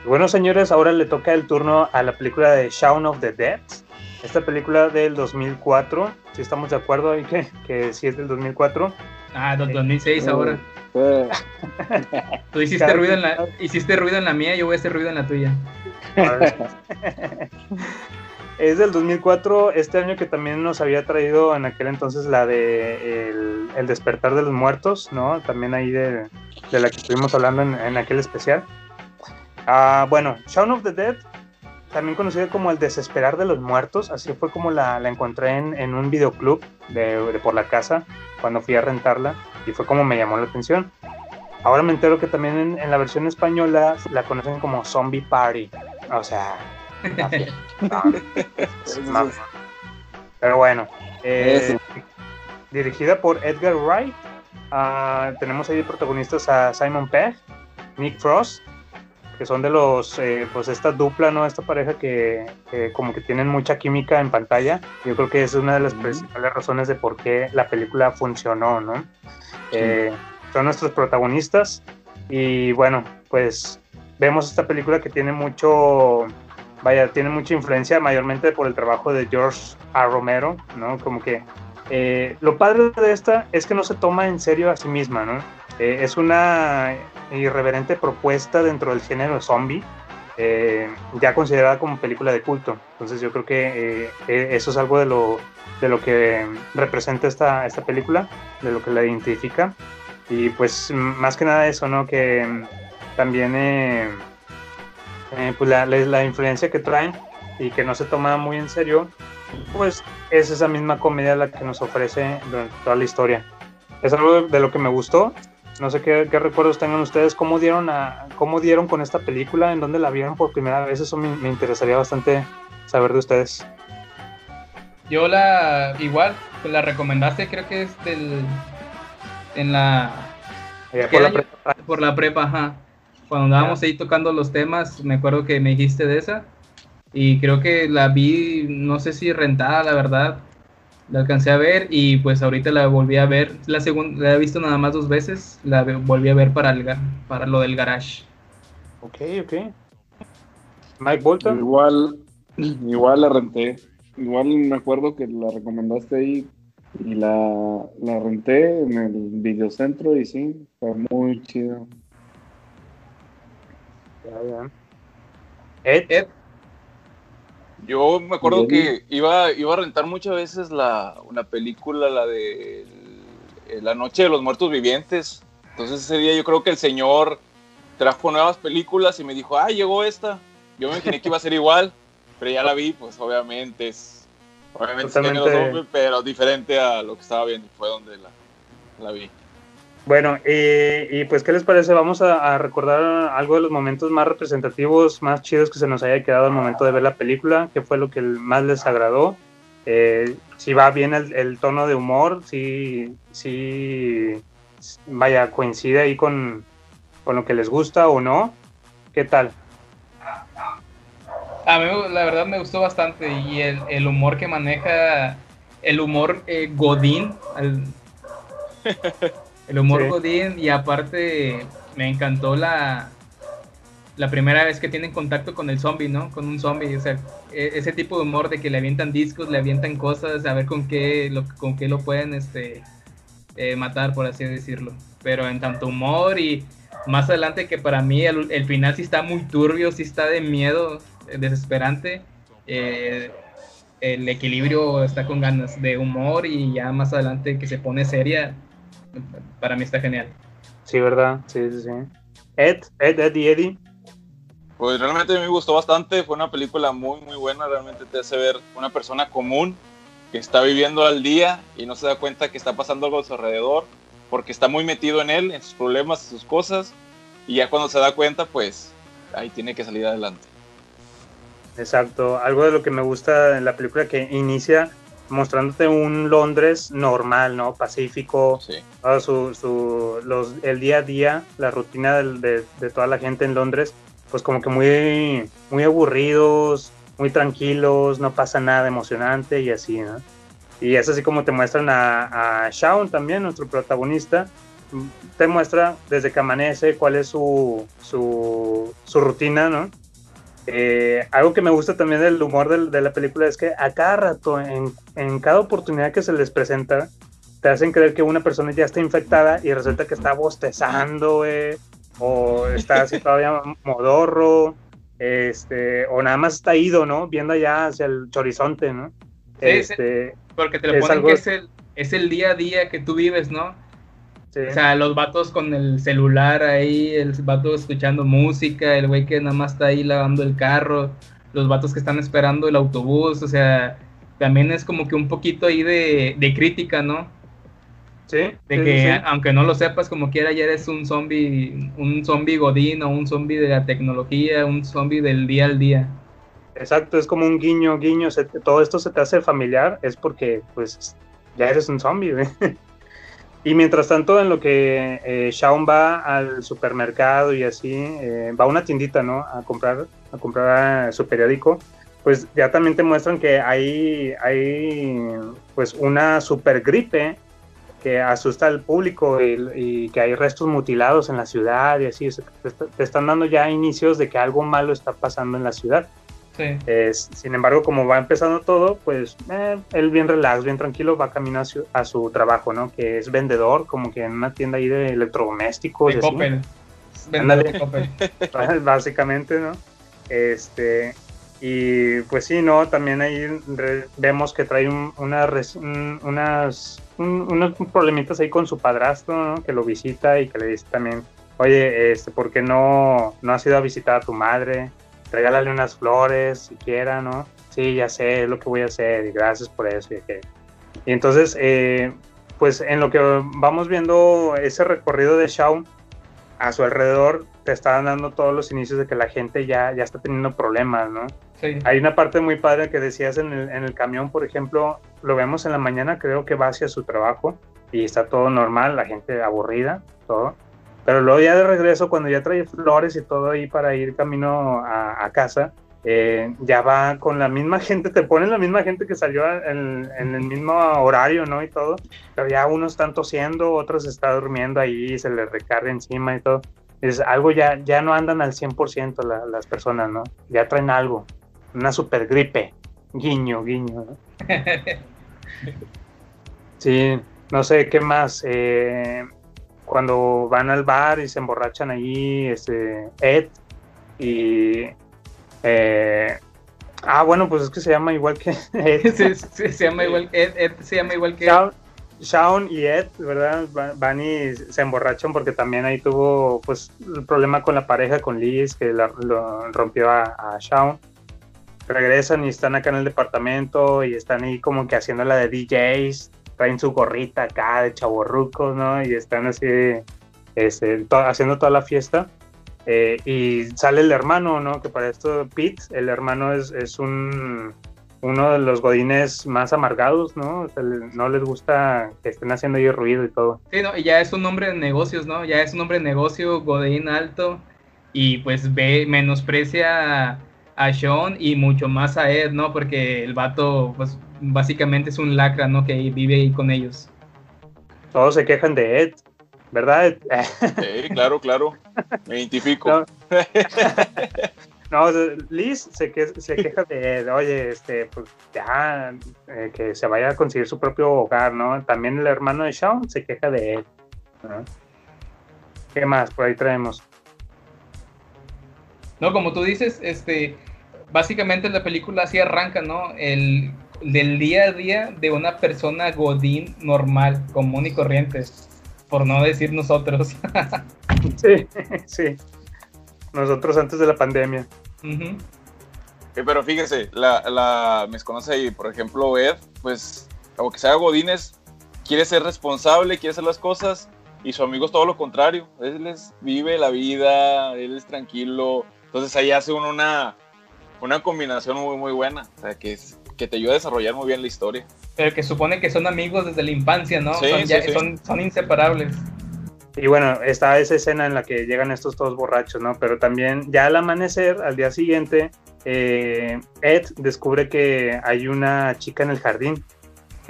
Bueno, señores, ahora le toca el turno a la película de Shaun of the Dead. Esta película del 2004, si estamos de acuerdo ahí que, que sí es del 2004. Ah, del 2006 ahora. Eh, Tú hiciste ruido, en la, hiciste ruido en la mía, yo voy a hacer ruido en la tuya. Es del 2004, este año que también nos había traído en aquel entonces la de El, El despertar de los muertos, ¿no? También ahí de, de la que estuvimos hablando en, en aquel especial. Ah, bueno, Shaun of the Dead, también conocida como El desesperar de los muertos, así fue como la, la encontré en, en un videoclub de, de por la casa cuando fui a rentarla y fue como me llamó la atención. Ahora me entero que también en, en la versión española la conocen como Zombie Party. O sea, no, no. pero bueno, eh, dirigida por Edgar Wright. Ah, tenemos ahí de protagonistas a Simon Pegg, Nick Frost, que son de los, eh, pues esta dupla, ¿no? Esta pareja que, que como que tienen mucha química en pantalla. Yo creo que es una de las principales razones de por qué la película funcionó, ¿no? Eh, son nuestros protagonistas y bueno, pues vemos esta película que tiene mucho, vaya, tiene mucha influencia mayormente por el trabajo de George A. Romero, ¿no? Como que eh, lo padre de esta es que no se toma en serio a sí misma, ¿no? Eh, es una irreverente propuesta dentro del género zombie, eh, ya considerada como película de culto. Entonces yo creo que eh, eso es algo de lo, de lo que representa esta, esta película, de lo que la identifica. Y pues más que nada eso, ¿no? Que también pues la- la influencia que traen y que no se toma muy en serio, pues es esa misma comedia la que nos ofrece durante toda la historia. Es algo de lo que me gustó. No sé qué, qué recuerdos tengan ustedes, cómo dieron, a, cómo dieron con esta película, en dónde la vieron por primera vez, eso me, me interesaría bastante saber de ustedes. Yo la, igual, pues la recomendaste, creo que es del, en la, Eh, ¿qué por la prepa. por la prepa, ajá. Cuando andábamos ahí tocando los temas, me acuerdo que me dijiste de esa. Y creo que la vi, no sé si rentada, la verdad. La alcancé a ver y pues ahorita la volví a ver. La segunda, la he visto nada más dos veces. La volví a ver para, el, para lo del garage. Ok, ok. Mike Bolton. Igual, igual la renté. Igual me acuerdo que la recomendaste ahí y la, la renté en el videocentro y sí, fue muy chido. Ya, ya. Ed, Ed, Yo me acuerdo que iba, iba a rentar muchas veces la, una película, la de el- La Noche de los Muertos Vivientes. Entonces ese día yo creo que el señor trajo nuevas películas y me dijo, ah, llegó esta. Yo me imaginé que iba a ser igual, pero ya la vi, pues obviamente es, obviamente es Totalmente. zombie, pero diferente a lo que estaba viendo. Fue donde la, la vi. Bueno, y, y pues, ¿qué les parece? Vamos a, a recordar algo de los momentos más representativos, más chidos que se nos haya quedado al momento de ver la película, qué fue lo que más les agradó, eh, si va bien el, el tono de humor, si, si vaya, coincide ahí con, con lo que les gusta o no, ¿qué tal? A mí la verdad me gustó bastante y el, el humor que maneja, el humor eh, Godín, el, el humor Sí. Godín y aparte me encantó la, la primera vez que tienen contacto con el zombie, ¿no? Con un zombie, o sea, e- ese tipo de humor de que le avientan discos, le avientan cosas, a ver con qué lo, con qué lo pueden este, eh, matar, por así decirlo. Pero en tanto humor y más adelante que para mí el, el final sí está muy turbio, sí está de miedo, eh, desesperante. eh, el equilibrio está con ganas de humor y ya más adelante que se pone seria, para mí está genial. Sí, ¿verdad? Sí, sí, sí. Ed, Ed, Ed y Eddie. Pues realmente me gustó bastante, fue una película muy, muy buena, realmente te hace ver una persona común que está viviendo al día y no se da cuenta que está pasando algo a su alrededor, porque está muy metido en él, en sus problemas, en sus cosas, y ya cuando se da cuenta, pues ahí tiene que salir adelante. Exacto, algo de lo que me gusta en la película que inicia mostrándote un Londres normal, ¿no? Pacífico, Sí. todo su, su- los, el día a día, la rutina del- de, de toda la gente en Londres, pues como que muy, muy aburridos, muy tranquilos, no pasa nada emocionante y así, ¿no? Y es así como te muestran a, a Shaun también, nuestro protagonista, te muestra desde que amanece cuál es su, su, su rutina, ¿no? Eh, algo que me gusta también del humor de la película es que a cada rato, en, en cada oportunidad que se les presenta, te hacen creer que una persona ya está infectada y resulta que está bostezando, o está así todavía modorro, este, o nada más está ido, ¿no? Viendo allá hacia el horizonte, ¿no? Sí, este, Porque te lo es ponen algo- que es el, es el día a día que tú vives, ¿no? Sí. O sea, los vatos con el celular ahí, el vato escuchando música, el güey que nada más está ahí lavando el carro, los vatos que están esperando el autobús, o sea, también es como que un poquito ahí de, de crítica, ¿no? Sí, De sí, que sí. aunque no lo sepas, como quiera, ya eres un zombie, un zombie godín o un zombie de la tecnología, un zombie del día al día. Exacto, es como un guiño, guiño, se todo esto se te hace familiar, es porque pues ya eres un zombie, güey. Y mientras tanto, en lo que eh, Shaun va al supermercado y así, eh, va a una tiendita, ¿no? A comprar, a comprar su periódico, pues ya también te muestran que hay, hay pues una super gripe que asusta al público y, que hay restos mutilados en la ciudad y así, te están dando ya inicios de que algo malo está pasando en la ciudad. Sí. Es- sin embargo, como va empezando todo, pues eh, él bien relax, bien tranquilo, va camino a su, a su trabajo, ¿no? Que es vendedor, como que en una tienda ahí de electrodomésticos. De. Coppel. Ándale. Coppel. Básicamente, ¿no? Este, y pues sí, ¿no? También ahí vemos que trae un- una un- unas, un- unos problemitas ahí con su padrastro, ¿no? Que lo visita y que le dice también, oye, este, ¿por qué no, no has ido a visitar a tu madre? Regálale unas flores siquiera, ¿no? Sí, ya sé, es lo que voy a hacer y gracias por eso. Y, que- y entonces, eh, pues en lo que vamos viendo ese recorrido de Shaun, a su alrededor te están dando todos los inicios de que la gente ya, ya está teniendo problemas, ¿no? Sí. Hay una parte muy padre que decías en el, en el camión, por ejemplo, lo vemos en la mañana, creo que va hacia su trabajo y está todo normal, la gente aburrida, todo. Pero luego ya de regreso, cuando ya trae flores y todo ahí para ir camino a, a casa, eh, ya va con la misma gente, te ponen la misma gente que salió en, en el mismo horario, ¿no? Y todo, pero ya unos están tosiendo, otros está durmiendo ahí, se les recarga encima y todo. Es algo ya, ya no andan al 100% la- las personas, ¿no? Ya traen algo, una super gripe, guiño, guiño, ¿no? Sí, no sé qué más. eh, cuando van al bar y se emborrachan ahí, este, Ed y. eh, ah, bueno, pues es que se llama igual que Ed. Se llama igual, Ed, Ed se llama igual que... Shaun, Shaun y Ed, ¿verdad? Va- Van y se emborrachan porque también ahí tuvo pues el problema con la pareja, con Liz, que la- lo rompió a, a Shaun. Regresan y están acá en el departamento y están ahí como que haciendo la de DJs, traen su gorrita acá de chaborrucos, ¿no? Y están así este, haciendo toda la fiesta. Eh, y sale el hermano, ¿no? Que para esto, Pete, el hermano es, es un, uno de los godines más amargados, ¿no? No les gusta que estén haciendo ahí ruido y todo. Sí, no, y ya es un hombre de negocios, ¿no? Ya es un hombre de negocio, Godín alto, y pues ve, menosprecia a, Sean y mucho más a Ed, ¿no? Porque el vato, pues básicamente es un lacra, ¿no? Que vive ahí con ellos. Todos se quejan de Ed, ¿verdad? Ed? Sí, claro, claro. Me identifico. No. Liz se, que, se queja de Ed, oye, este, pues ya, eh, que se vaya a conseguir su propio hogar, ¿no? También el hermano de Sean se queja de Ed. ¿no? ¿Qué más por ahí traemos? No, como tú dices, este, básicamente la película así arranca, ¿no? El del día a día de una persona godín normal, común y corriente, por no decir nosotros. Sí, sí. Nosotros antes de la pandemia. Pero fíjese, la, la, me conoce ahí, por ejemplo, Ed, pues, aunque sea Godínez, quiere ser responsable, quiere hacer las cosas, y su amigo es todo lo contrario. Él es, vive la vida, él es tranquilo. Entonces ahí hace uno una, una combinación muy, muy buena, o sea, que, es- que te ayuda a desarrollar muy bien la historia. Pero que supone que son amigos desde la infancia, ¿no? Sí, son, ya- sí, sí. son- son inseparables. Y bueno, está esa escena en la que llegan estos todos borrachos, ¿no? Pero también ya al amanecer, al día siguiente, eh, Ed descubre que hay una chica en el jardín.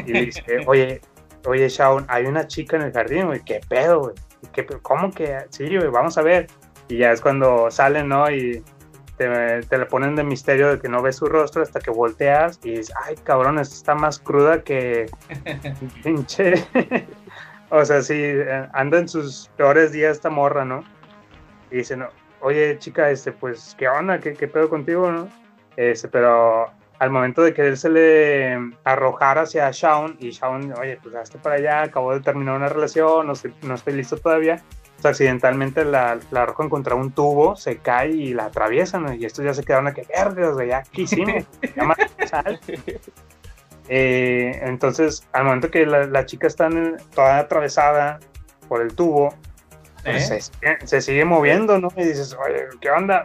Y le dice, oye, oye, Shaun, hay una chica en el jardín, güey, ¿qué pedo, güey? ¿Qué ¿Cómo que? Sí, güey, vamos a ver. Y ya es cuando salen, ¿no? Y te, te le ponen de misterio de que no ves su rostro hasta que volteas y dices, ay, cabrón, esta está más cruda que pinche. o sea, sí, eh, anda en sus peores días esta morra, ¿no? Y dice, no, oye, chica, este, pues, ¿qué onda? ¿Qué, qué pedo contigo, no? Este, pero al momento de que él se le arrojara hacia Shaun, y Shaun, oye, pues hazte para allá, acabo de terminar una relación, no estoy, no estoy listo todavía, pues accidentalmente la, la arrojan contra un tubo, se cae y la atraviesan, y estos ya se quedaron a que vergas, güey, ya, ¿qué hicimos? Ya matamos a alguien". Eh, entonces, al momento que la, la chica está en- toda atravesada por el tubo, pues se, sigue- se sigue moviendo, ¿no? Y dices, oye, ¿qué onda?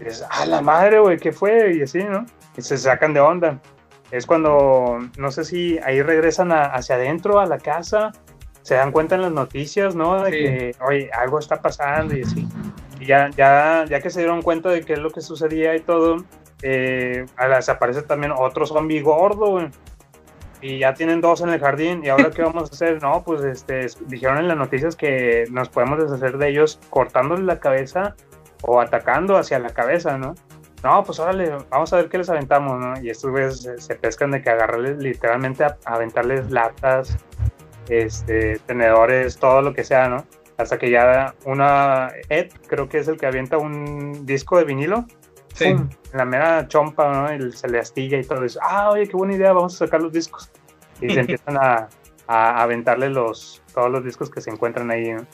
Y dices, ah, la madre, güey, ¿qué fue? Y así, ¿no? Y se sacan de onda. Es cuando, no sé si ahí regresan a- hacia adentro, a la casa, se dan cuenta en las noticias, ¿no? De Sí. que, oye, algo está pasando y así. Y ya, ya, ya que se dieron cuenta de qué es lo que sucedía y todo, eh, a las aparece también otro zombie gordo, güey. Y ya tienen dos en el jardín. ¿Y ahora qué vamos a hacer? No, pues este, dijeron en las noticias que nos podemos deshacer de ellos cortándole la cabeza o atacando hacia la cabeza, ¿no? No, pues órale, vamos a ver qué les aventamos, ¿no? Y estos güeyes se, se pescan de que agarrarles literalmente a, a aventarles latas, este, tenedores, todo lo que sea, ¿no? Hasta que ya una, Ed, creo que es el que avienta un disco de vinilo, Sí. ¡pum! en la mera chompa, ¿no? Y se le astilla y todo eso. Ah, oye, qué buena idea, vamos a sacar los discos. Y se empiezan a, a aventarle los, todos los discos que se encuentran ahí, ¿no?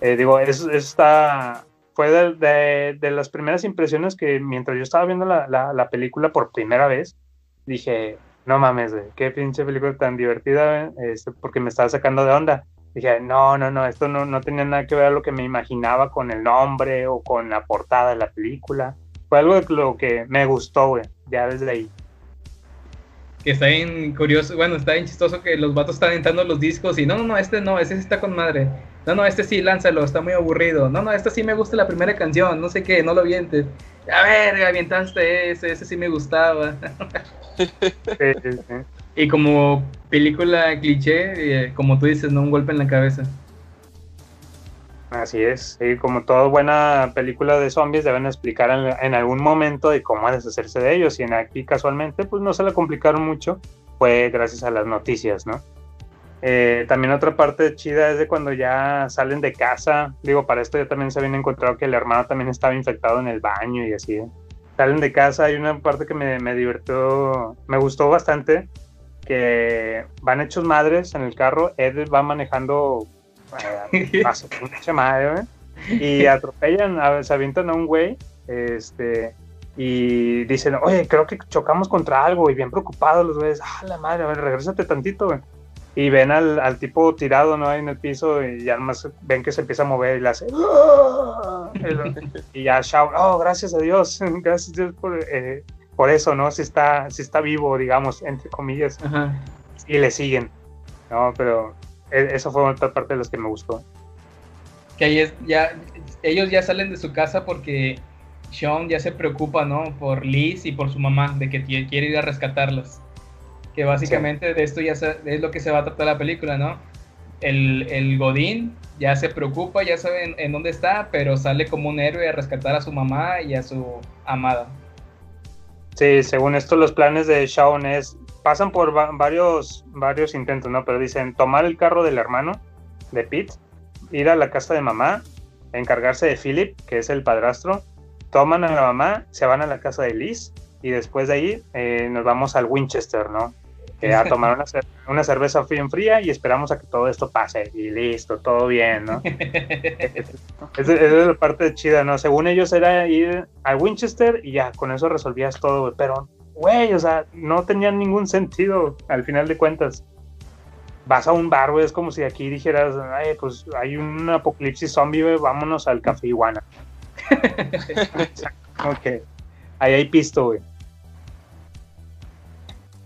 Eh, digo, eso, eso está, fue de, de- de las primeras impresiones que mientras yo estaba viendo la, la- la película por primera vez, dije, no mames, güey, qué pinche película tan divertida, güey, este, porque me estaba sacando de onda. Dije, no, no, no, esto no, no tenía nada que ver a lo que me imaginaba con el nombre o con la portada de la película. Fue algo de lo que me gustó, güey, ya desde ahí. Que está bien curioso, bueno, está bien chistoso que los vatos están aventando los discos y no, no, no, este no, ese está con madre. No, no, este sí, lánzalo, está muy aburrido. No, no, este sí me gusta la primera canción, no sé qué, no lo vientes. A ver, avientaste ese, ese sí me gustaba. Y como película cliché, eh, como tú dices, no un golpe en la cabeza. Así es, y como toda buena película de zombies deben explicar en, en algún momento de cómo deshacerse de ellos y en aquí casualmente pues no se la complicaron mucho, fue gracias a las noticias, ¿no? Eh, también otra parte chida es de cuando ya salen de casa, digo, para esto ya también se habían encontrado que el hermano también estaba infectado en el baño y así, ¿eh? Salen de casa, hay una parte que me, me divirtió, me gustó bastante, que van hechos madres en el carro, Ed va manejando eh, madre, güey, y atropellan, a- se avientan a un güey, este, y dicen, oye, creo que chocamos contra algo, y bien preocupados los güeyes, ah, la madre, a ver, regrésate tantito, güey. Y ven al, al tipo tirado, ¿no? Ahí en el piso, y ya nomás ven que se empieza a mover y le hace, "Ah", y ya Shaun, oh, gracias a Dios, gracias a Dios por, eh, por eso, ¿no? Si está, si está vivo, digamos, entre comillas, Ajá. y le siguen, ¿no? Pero e- eso fue otra parte de los que me gustó. Que ahí es, ya, ellos ya salen de su casa porque Sean ya se preocupa, ¿no? Por Liz y por su mamá, de que quiere ir a rescatarlas. Que básicamente de esto ya se- es lo que se va a tratar la película, ¿no? El, el Godín ya se preocupa, ya sabe en, en dónde está, pero sale como un héroe a rescatar a su mamá y a su amada. Sí, según esto los planes de Shaun es, pasan por va- varios, varios intentos, ¿no? Pero dicen tomar el carro del hermano de Pete, ir a la casa de mamá, encargarse de Philip, que es el padrastro, toman a la mamá, se van a la casa de Liz y después de ahí eh, nos vamos al Winchester, ¿no? Que a tomar una cerveza una cerveza bien fría y esperamos a que todo esto pase y listo, todo bien, ¿no? Esa es la parte chida, ¿no? Según ellos era ir a Winchester y ya, con eso resolvías todo, güey. Pero, güey, o sea, no tenía ningún sentido al final de cuentas. Vas a un bar, güey, es como si aquí dijeras, ay, pues hay un apocalipsis zombie, güey, vámonos al café iguana. ok, ahí hay pisto, güey.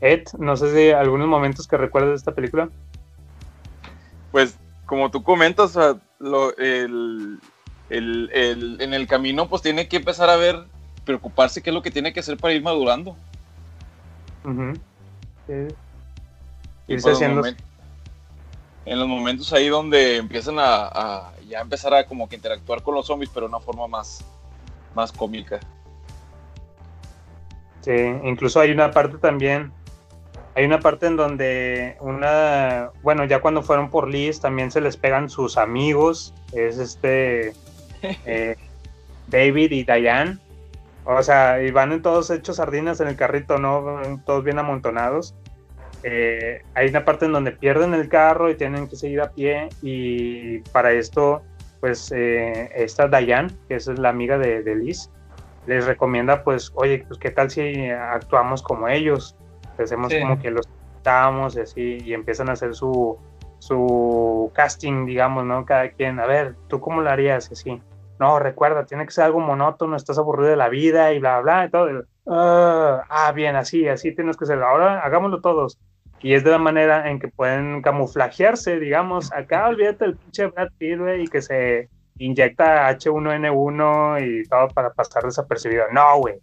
Ed, no sé si algunos momentos que recuerdas de esta película. Pues, como tú comentas, o sea, lo- el, el- el- en el camino, pues tiene que empezar a ver, preocuparse qué es lo que tiene que hacer para ir madurando. Ujú. Sí. Y Irse haciendo- en los momentos ahí donde empiezan a, a ya empezar a como que interactuar con los zombies, pero de una forma más, más cómica. Sí, incluso hay una parte también, hay una parte en donde una, bueno, ya cuando fueron por Liz también se les pegan sus amigos, es este eh, David y Diane, o sea, y van en todos hechos sardinas en el carrito, ¿no? Todos bien amontonados. Eh, hay una parte en donde pierden el carro y tienen que seguir a pie y para esto, pues eh, esta Diane, que es la amiga de, de Liz, les recomienda, pues, oye, pues, ¿qué tal si actuamos como ellos? Hacemos Sí. como que los invitamos y así, y empiezan a hacer su, su casting, digamos, ¿no? Cada quien, a ver, ¿tú cómo lo harías? Y así. No, recuerda, tiene que ser algo monótono, estás aburrido de la vida y bla, bla, y todo. Ah, ah, bien, así, así tienes que ser. Ahora hagámoslo todos. Y es de la manera en que pueden camuflajearse, digamos. Acá olvídate del pinche Brad Pitt, güey, y que se inyecta H1N1 y todo para pasar desapercibido. No, güey.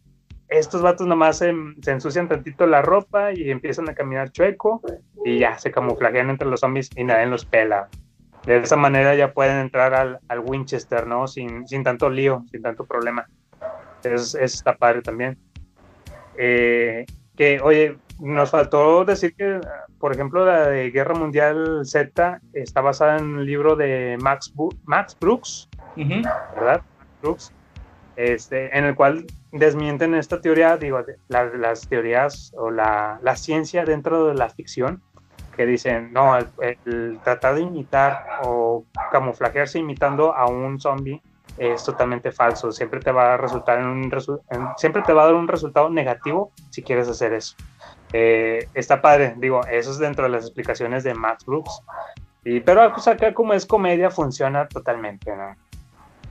Estos vatos nomás se, se ensucian tantito la ropa y empiezan a caminar chueco y ya se camuflajean entre los zombies y nadie los pela. De esa manera ya pueden entrar al, al Winchester, ¿no? Sin, sin tanto lío, sin tanto problema. Es, es está padre también. Eh, que, oye, nos faltó decir que, por ejemplo, la de Guerra Mundial Z está basada en un libro de Max, Bu- Max Brooks, Ujú. ¿verdad? Brooks, este, en el cual desmienten esta teoría, digo, las teorías o la, ciencia dentro de la ficción, que dicen, no, el, tratar de imitar o camuflajearse imitando a un zombie es totalmente falso, siempre te va a resultar siempre te va a dar un resultado negativo si quieres hacer eso. Eh, está padre, digo, eso es dentro de las explicaciones de Max Brooks. Y, pero pues acá como es comedia funciona totalmente, ¿no?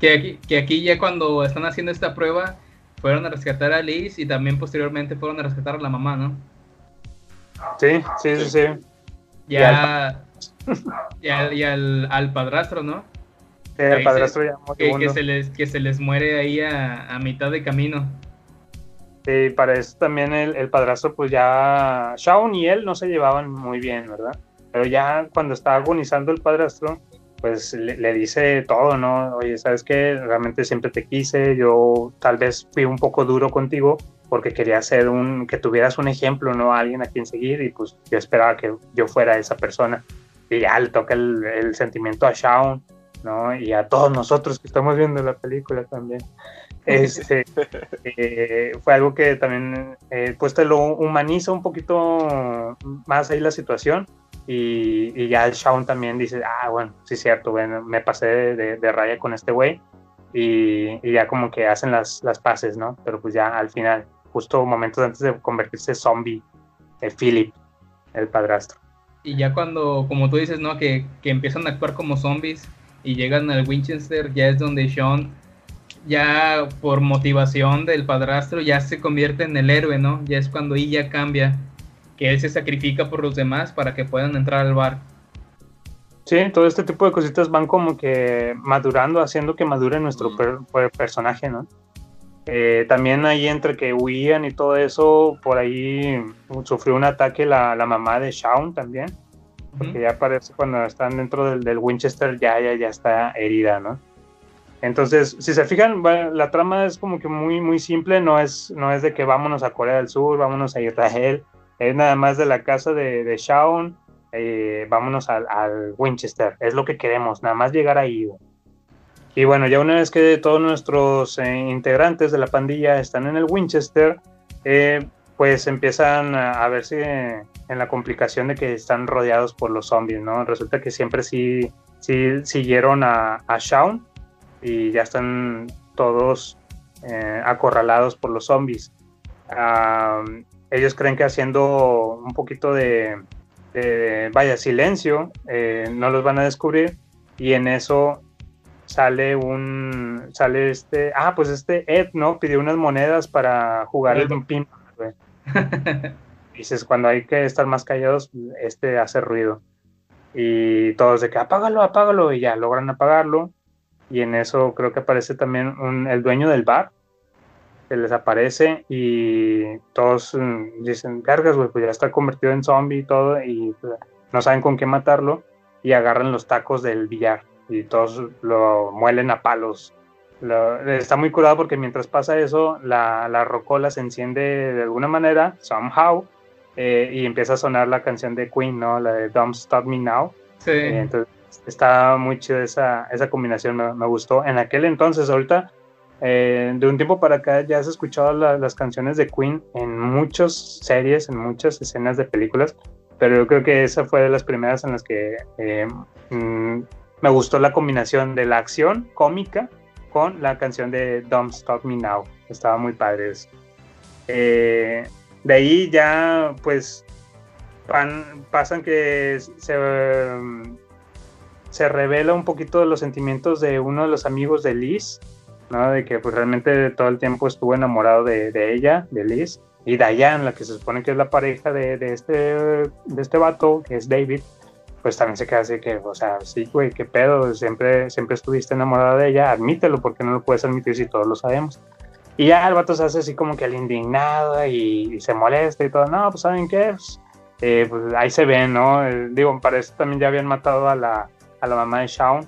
Que aquí, que aquí ya cuando están haciendo esta prueba, fueron a rescatar a Liz y también posteriormente fueron a rescatar a la mamá, ¿no? Sí, sí, sí, sí. Ya, y al, y al, al padrastro, ¿no? Sí, el padrastro se- ya que, que se les, que se les muere ahí a, a mitad de camino. Sí, para eso también el, el padrastro, pues ya Shaun y él no se llevaban muy bien, ¿verdad? Pero ya cuando está agonizando el padrastro, pues le, le dice todo, ¿no? Oye, ¿sabes qué? Realmente siempre te quise, yo tal vez fui un poco duro contigo porque quería ser un, que tuvieras un ejemplo, ¿no? Alguien a quien seguir y pues yo esperaba que yo fuera esa persona. Y ya le toca el, el sentimiento a Shaun, ¿no? Y a todos nosotros que estamos viendo la película también. Este, eh, fue algo que también eh, pues te lo humaniza un poquito más ahí la situación y, y ya el Shaun también dice, ah, bueno, sí es cierto, bueno, me pasé de, de- de raya con este güey y, y ya como que hacen las, las paces, ¿no? Pero pues ya al final, justo momentos antes de convertirse zombie, eh, Philip, el padrastro. Y ya cuando, como tú dices, ¿no? Que, que empiezan a actuar como zombies y llegan al Winchester, ya es donde Sean, ya por motivación del padrastro, ya se convierte en el héroe, ¿no? Ya es cuando ya cambia, que él se sacrifica por los demás para que puedan entrar al bar. Sí, todo este tipo de cositas van como que madurando, haciendo que madure nuestro per- per- personaje, ¿no? Eh, también ahí entre que huían y todo eso, por ahí sufrió un ataque la, la mamá de Shaun también, porque ya parece cuando están dentro del, del Winchester ya, ya, ya está herida, ¿no? Entonces, si se fijan, la trama es como que muy, muy simple, no es, no es de que vámonos a Corea del Sur, vámonos a Israel, es nada más de la casa de, de Shaun, eh, vámonos al, al Winchester, es lo que queremos, nada más llegar ahí. Y bueno, ya una vez que todos nuestros eh, integrantes de la pandilla están en el Winchester, eh, pues empiezan a, a verse en la complicación de que están rodeados por los zombies, ¿no? Resulta que siempre sí, sí siguieron a, a Shaun y ya están todos acorralados por los zombies. Ellos creen que haciendo un poquito de, de, vaya, silencio, eh, no los van a descubrir y en eso sale un, sale este, ah, pues este Ed, ¿no? Pidió unas monedas para jugar el pin. Dices, cuando hay que estar más callados, este hace ruido. Y todos de que apágalo, apágalo, y ya logran apagarlo. Y en eso creo que aparece también un, el dueño del bar, que les aparece y todos mm, dicen, cargas, güey, pues ya está convertido en zombie y todo, y pues, no saben con qué matarlo, y agarran los tacos del billar y todos lo muelen a palos. Lo- está muy curado porque mientras pasa eso, la, la rocola se enciende de alguna manera, somehow, eh, y empieza a sonar la canción de Queen, ¿no? La de Don't Stop Me Now. Sí. Eh, entonces está muy chido esa, esa combinación, me, me gustó. En aquel entonces, ahorita, eh, de un tiempo para acá, ya has escuchado la- las canciones de Queen en muchas series, en muchas escenas de películas, pero yo creo que esa fue de las primeras en las que eh, mm, me gustó la combinación de la acción cómica con la canción de Don't Stop Me Now. Estaba muy padre eso. Eh, de ahí ya, pues, pan- pasan que se, um, se revela un poquito de los sentimientos de uno de los amigos de Liz, ¿no? De que pues realmente todo el tiempo estuvo enamorado de, de ella, de Liz, y Diane, la que se supone que es la pareja de, de este, de este vato, que es David, pues también se queda así que, o sea, sí, güey, qué pedo, siempre, siempre estuviste enamorado de ella, admítelo, porque no lo puedes admitir si todos lo sabemos. Y ya el vato se hace así como que el indignado y, y se molesta y todo. No, pues ¿saben qué? Pues, eh, pues ahí se ven, ¿no? Eh, digo, para eso también ya habían matado a la, a la mamá de Shaun.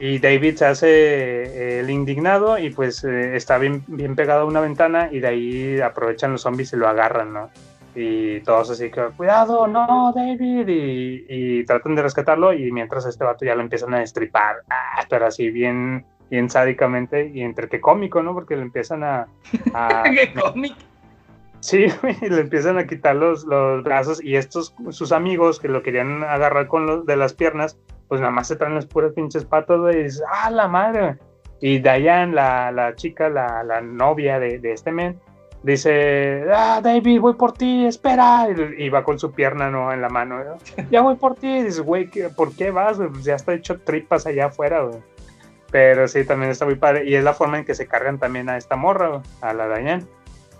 Y David se hace eh, el indignado y pues eh, está bien, bien pegado a una ventana y de ahí aprovechan los zombies y lo agarran, ¿no? Y todos así que, cuidado, no, David, y, tratan de rescatarlo y mientras este vato ya lo empiezan a destripar, ah, pero así bien, bien sádicamente y entre que cómico, ¿no? Porque le empiezan a... a ¡Qué cómic! Sí, le empiezan a quitar los, los brazos y estos, sus amigos que lo querían agarrar con los de las piernas, pues nada más se traen las puras pinches patas, güey, y dices, ¡ah, la madre! güey". Y Diane, la, la chica, la, la novia de, de este men, dice, ah, David, voy por ti, espera, y, va con su pierna, ¿no? En la mano, ¿no? ya voy por ti, y dices, güey, ¿qué- ¿por qué vas? Pues ya está hecho tripas allá afuera, güey. Pero sí, también está muy padre. Y es la forma en que se cargan también a esta morra, a la Diane.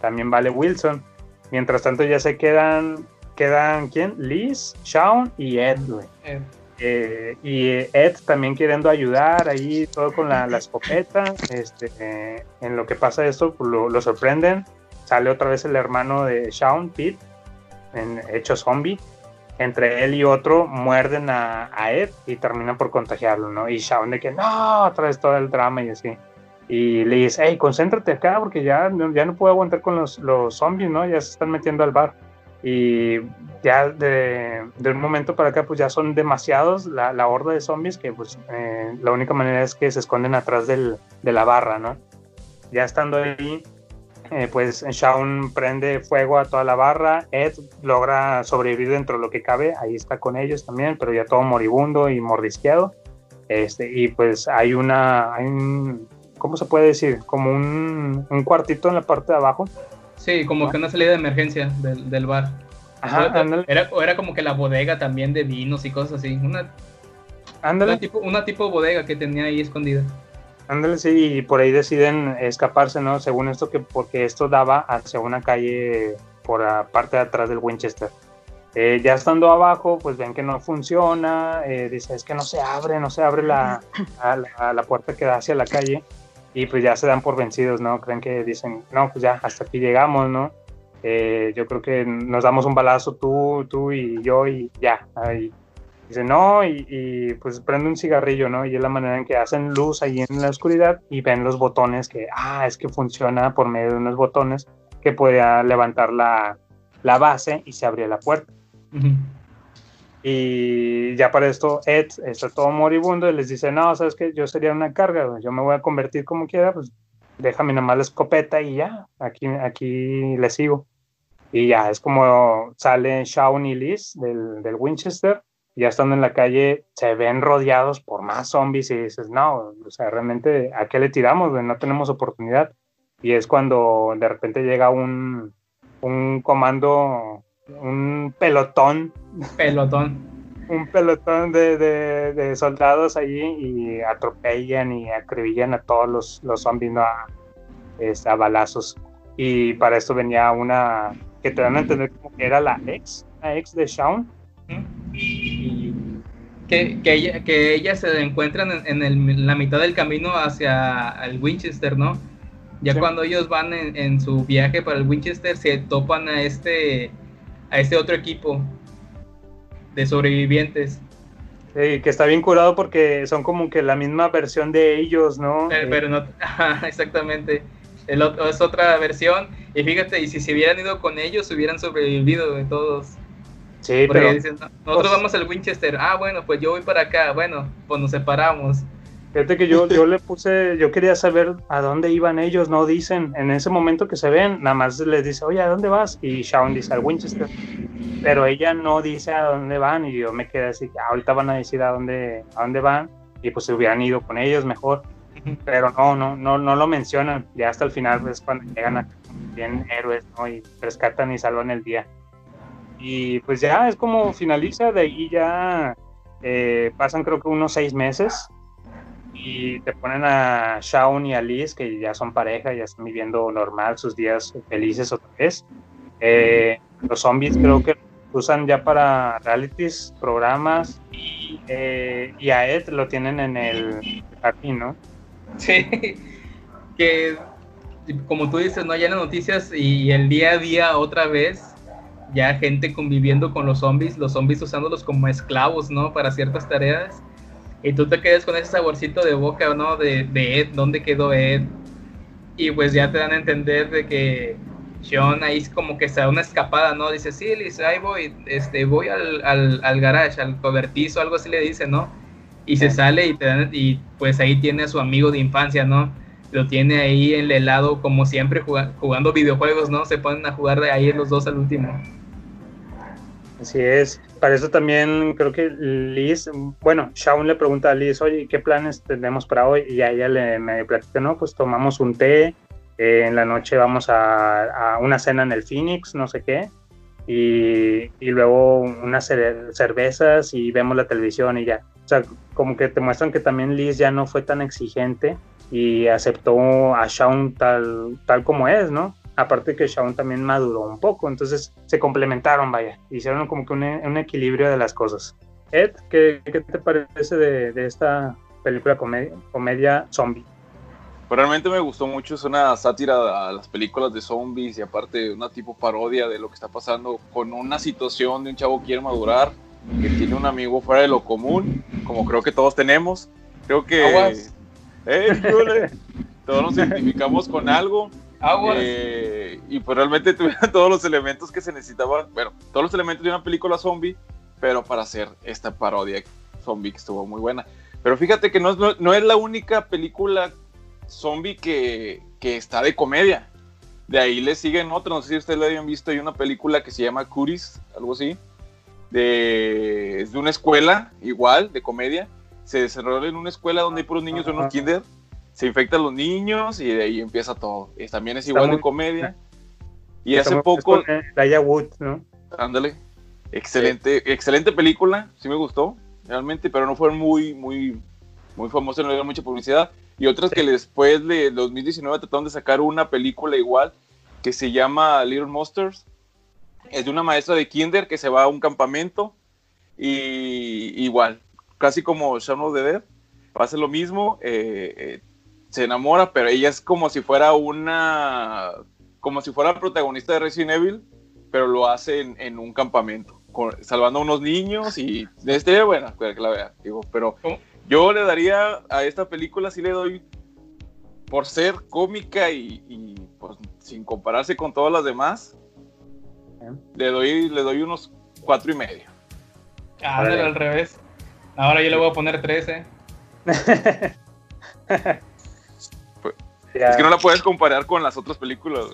También vale Wilson. Mientras tanto ya se quedan, quedan, ¿quién? Liz, Shaun y Ed, güey. Eh, Eh, y Ed también queriendo ayudar ahí, todo con la, la escopeta. Este, eh, en lo que pasa esto, pues, lo, lo sorprenden. Sale otra vez el hermano de Shaun, Pete, en, hecho zombie. Entre él y otro muerden a, a Ed y terminan por contagiarlo, ¿no? Y Shaun de que no, otra vez todo el drama y así. Y le dice, hey, concéntrate acá porque ya, no- ya no puedo aguantar con los, los zombies, ¿no? Ya se están metiendo al bar. Y ya de, de un momento para acá, pues ya son demasiados la, la horda de zombies que pues eh, la única manera es que se esconden atrás del, de la barra, ¿no? Ya estando ahí, eh, pues Shaun prende fuego a toda la barra, Ed logra sobrevivir dentro de lo que cabe, ahí está con ellos también, pero ya todo moribundo y mordisqueado. Este, y pues hay una, hay un, ¿cómo se puede decir? Como un, un cuartito en la parte de abajo. Sí, como que una salida de emergencia del, del bar. Ajá, O- ándale. era, o era como que la bodega también de vinos y cosas así. Una, Ándale. una tipo, una tipo bodega que tenía ahí escondida. Ándale, sí, y por ahí deciden escaparse, ¿no? Según esto, que porque esto daba hacia una calle por la parte de atrás del Winchester. Eh, ya estando abajo, pues ven que no funciona, eh, dice, es que no se abre, no se abre la, a la, la puerta que da hacia la calle, y pues ya se dan por vencidos, ¿no? Creen que dicen, no, pues ya, hasta aquí llegamos, ¿no? Eh, yo creo que nos damos un balazo tú, tú y yo, y ya, ahí. Dice, no, y, y, pues prende un cigarrillo, ¿no? Y es la manera en que hacen luz ahí en la oscuridad y ven los botones que, ah, es que funciona por medio de unos botones que podía levantar la, la base y se abría la puerta. Y ya para esto Ed está todo moribundo y les dice, no, sabes que yo sería una carga, yo me voy a convertir como quiera, pues déjame nomás la escopeta y ya, aquí, aquí le sigo. Y ya es como salen Shaun y Liz del, del Winchester, ya estando en la calle, se ven rodeados por más zombies y dices, no, o sea, realmente, ¿a qué le tiramos? No tenemos oportunidad. Y es cuando de repente llega un, un comando, un pelotón. Pelotón. un pelotón de, de, de, soldados allí y atropellan y acribillan a todos los, los zombies ¿no? a, este, a balazos. Y para esto venía una que te dan a entender como que era la ex, la ex de Shaun. Y que, que, ella, que ellas se encuentran en, en, el, en, la mitad del camino hacia el Winchester, ¿no? Ya sí. cuando ellos van en, en, su viaje para el Winchester se topan a este a este otro equipo de sobrevivientes. Sí, que está bien curado porque son como que la misma versión de ellos, ¿no? Pero, pero no, exactamente. El otro, es otra versión. Y fíjate, y si se hubieran ido con ellos, hubieran sobrevivido de todos. Sí, porque pero. Dicen, nosotros pues, vamos al Winchester. Ah, bueno, pues yo voy para acá. Bueno, pues nos separamos. Fíjate que yo, yo le puse, yo quería saber a dónde iban ellos, no dicen, en ese momento que se ven, nada más les dice, oye, ¿a dónde vas? Y Shaun dice, al Winchester, pero ella no dice a dónde van y yo me quedé así, ahorita van a decir a dónde, a dónde van y pues se hubieran ido con ellos mejor, pero no, no, no, no lo mencionan, ya hasta el final es cuando llegan a bien héroes, ¿no? Y rescatan y salvan el día. Y pues ya es como finaliza, de ahí ya eh, pasan creo que unos seis meses y te ponen a Shaun y a Liz, que ya son pareja, ya están viviendo normal sus días felices otra vez. Eh, los zombies creo que usan ya para realities, programas, y, eh, y a Ed lo tienen en el jardín, ¿no? Sí, que como tú dices, ¿no? En las noticias y el día a día otra vez, ya gente conviviendo con los zombies, los zombies usándolos como esclavos, ¿no? Para ciertas tareas y tú te quedas con ese saborcito de boca, ¿no? De, de Ed, ¿dónde quedó Ed? Y pues ya te dan a entender de que Sean ahí como que se da una escapada, ¿no? Dice, sí, Liz, ahí voy, este, voy al, al, al garage, al cobertizo, algo así le dice, ¿no? Y se sale y, te dan, y pues ahí tiene a su amigo de infancia, ¿no? Lo tiene ahí en el helado como siempre jugando, jugando videojuegos, ¿no? Se ponen a jugar de ahí los dos al último. Así es. Para eso también creo que Liz, bueno, Shaun le pregunta a Liz, oye, ¿qué planes tenemos para hoy? Y a ella le me platica, no, pues tomamos un té, eh, en la noche vamos a, una cena en el Phoenix, no sé qué, y, y luego unas cervezas y vemos la televisión y ya. O sea, como que te muestran que también Liz ya no fue tan exigente y aceptó a Shaun tal, tal como es, ¿no? Aparte que Shaun también maduró un poco, entonces se complementaron, vaya, hicieron como que un, un equilibrio de las cosas. Ed, ¿qué, qué te parece de, de esta película comedia, comedia zombie? Realmente me gustó mucho, es una sátira a las películas de zombies y aparte una tipo parodia de lo que está pasando con una situación de un chavo que quiere madurar, que tiene un amigo fuera de lo común, como creo que todos tenemos. Creo que... ¡Eh, todos nos identificamos con algo eh, y pues realmente tuvieron todos los elementos que se necesitaban, bueno, todos los elementos de una película zombie, pero para hacer esta parodia zombie que estuvo muy buena. Pero fíjate que no es, no, no es la única película zombie que, que, está de comedia. De ahí le siguen otros, no sé si ustedes lo habían visto, hay una película que se llama Curis, algo así. De, es de una escuela, igual, de comedia. Se desarrolla en una escuela donde hay puros niños de unos kinder se infectan los niños y de ahí empieza todo. Y también es igual muy, de comedia. Y hace poco. Daya Wood, ¿no? Ándale. Excelente, sí. excelente película, sí me gustó, realmente, pero no fueron muy, muy, muy famosas, no le mucha publicidad. Y otras sí. que después de 2019 trataron de sacar una película igual que se llama Little Monsters. Es de una maestra de kinder que se va a un campamento y igual, casi como Shaun of the Dead, pasa lo mismo. Eh, eh, se enamora, pero ella es como si fuera una, como si fuera protagonista de Resident Evil, pero lo hace en, en un campamento, con, salvando a unos niños y este, bueno, que la vea, digo, pero ¿Cómo? yo le daría a esta película, sí le doy, por ser cómica y, y pues, sin compararse con todas las demás, ¿Eh? le doy, le doy unos cuatro y medio. Ah, al revés. Ahora yo le voy a poner 13. Es que no la puedes comparar con las otras películas.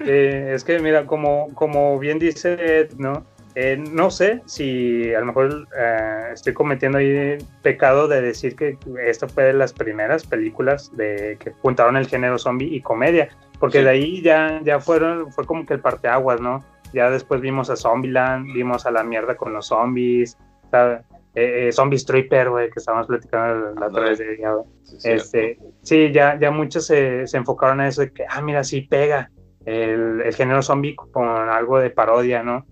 Eh, es que, mira, como, como bien dice Ed, ¿no? Eh, no sé si a lo mejor eh, estoy cometiendo ahí pecado de decir que esta fue de las primeras películas de que juntaron el género zombie y comedia, porque de ahí ya, ya fueron, fue como que el parteaguas, ¿no? Ya después vimos a Zombieland, vimos a la mierda con los zombies, eh, eh, Zombie Stripper, güey, que estábamos platicando la otra vez. Ya, sí, este, sí, ya, ya muchos se, se, enfocaron a eso de que, ah, mira, sí pega el, el género zombie con algo de parodia, ¿no?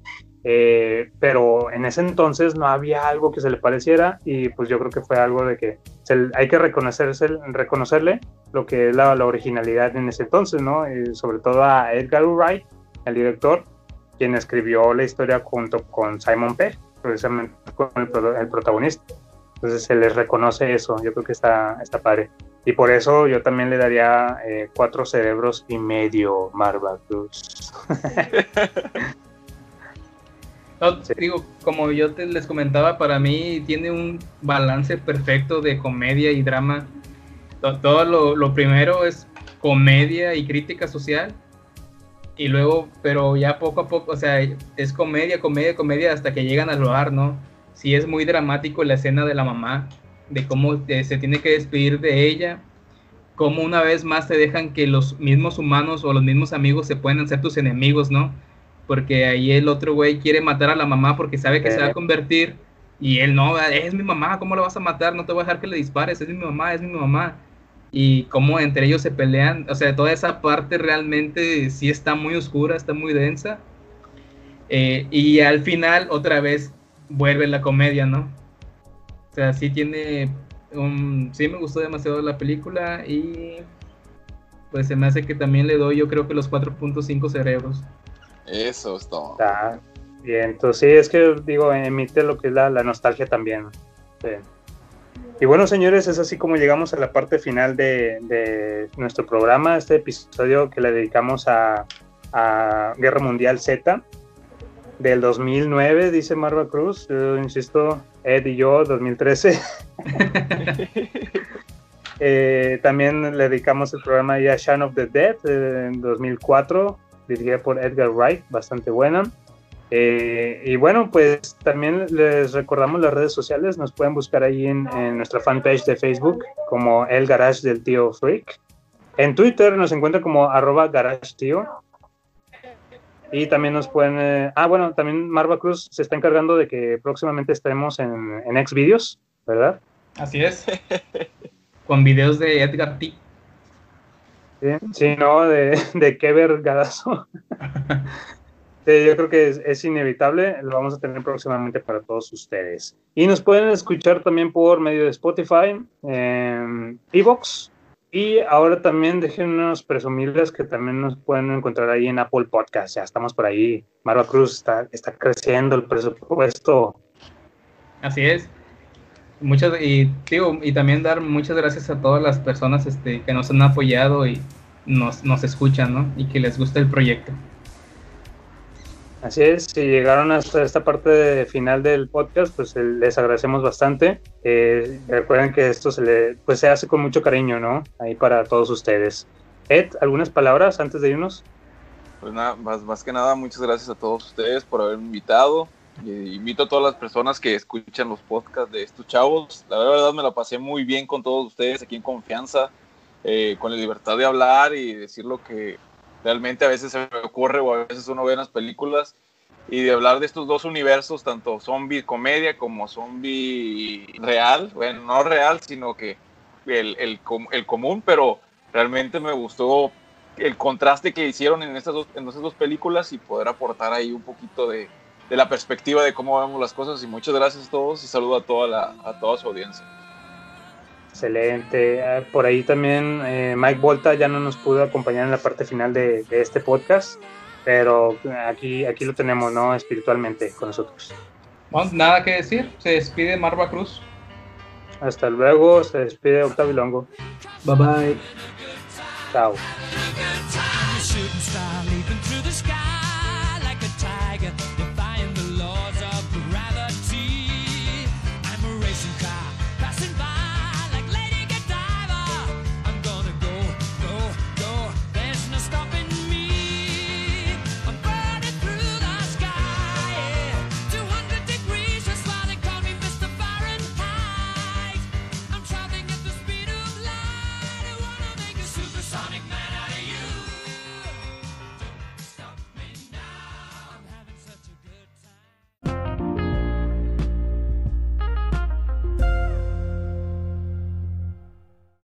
Eh, pero en ese entonces no había algo que se le pareciera y pues yo creo que fue algo de que se, hay que reconocerse, reconocerle lo que es la, la originalidad en ese entonces, ¿no? Y sobre todo a Edgar Wright, el director, quien escribió la historia junto con Simon Pegg, precisamente con el, el, protagonista. Entonces se les reconoce eso, yo creo que está, está padre. Y por eso yo también le daría eh, cuatro cerebros y medio Marva Cruz. no, sí. Digo, como yo te les comentaba, para mí tiene un balance perfecto de comedia y drama. Todo lo, lo primero es comedia y crítica social y luego, pero ya poco a poco, o sea, es comedia, comedia, comedia hasta que llegan al hogar, ¿no? Sí es muy dramático la escena de la mamá, de cómo eh, se tiene que despedir de ella, cómo una vez más te dejan que los mismos humanos o los mismos amigos se pueden hacer tus enemigos, ¿no? Porque ahí el otro güey quiere matar a la mamá porque sabe que eh. se va a convertir y él no, es mi mamá, ¿cómo la vas a matar? No te voy a dejar que le dispares, es mi mamá, es mi mamá y cómo entre ellos se pelean, o sea, toda esa parte realmente sí está muy oscura, está muy densa. Eh, y al final otra vez vuelve la comedia, ¿no? O sea, sí tiene un... Sí me gustó demasiado la película y pues se me hace que también le doy yo creo que los 4.5 cerebros. Eso es todo. Está bien, entonces sí, es que digo, emite lo que es la, la nostalgia también. Sí. Y bueno, señores, es así como llegamos a la parte final de, de nuestro programa, este episodio que le dedicamos a, a, Guerra Mundial Z del 2009, dice Marva Cruz. Yo insisto, Ed y yo, 2013. eh, también le dedicamos el programa ya Shaun of the Dead en 2004, dirigida por Edgar Wright, bastante buena. Eh, y bueno, pues también les recordamos las redes sociales, nos pueden buscar ahí en, en, nuestra fanpage de Facebook como El Garage del Tío Freak. En Twitter nos encuentra como arroba garage tío. Y también nos pueden... Eh, ah, bueno, también Marva Cruz se está encargando de que próximamente estemos en, en Xvideos, ¿verdad? Así es. Con videos de Edgar T. Sí, sí no, de, de Kever Gadazo. Yo creo que es, inevitable, lo vamos a tener próximamente para todos ustedes. Y nos pueden escuchar también por medio de Spotify, eh, Evox, y ahora también déjenos presumirles que también nos pueden encontrar ahí en Apple Podcast. Ya estamos por ahí. Marva Cruz está, está creciendo el presupuesto. Así es. Muchas, y, digo, y también dar muchas gracias a todas las personas este, que nos han apoyado y nos, nos escuchan, ¿no? Y que les gusta el proyecto. Así es, si llegaron hasta esta parte final del podcast, pues les agradecemos bastante. Eh, recuerden que esto se, le, pues, se hace con mucho cariño, ¿no? Ahí para todos ustedes. Ed, ¿algunas palabras antes de irnos? Pues nada, más, más que nada, muchas gracias a todos ustedes por haberme invitado. Y invito a todas las personas que escuchan los podcasts de estos chavos. La verdad me la pasé muy bien con todos ustedes aquí en confianza, eh, con la libertad de hablar y decir lo que realmente a veces se me ocurre o a veces uno ve en las películas y de hablar de estos dos universos, tanto zombie comedia como zombie real, bueno, no real, sino que el, el, el común, pero realmente me gustó el contraste que hicieron en estas dos, en estas dos películas y poder aportar ahí un poquito de, de, la perspectiva de cómo vemos las cosas. Y muchas gracias a todos y saludo a toda, la, a toda su audiencia. Excelente. Por ahí también eh, Mike Volta ya no nos pudo acompañar en la parte final de, de, este podcast, pero aquí, aquí lo tenemos, ¿no? Espiritualmente con nosotros. Bueno, nada que decir. Se despide Marva Cruz. Hasta luego. Se despide Octavio Longo. Bye bye. Chao.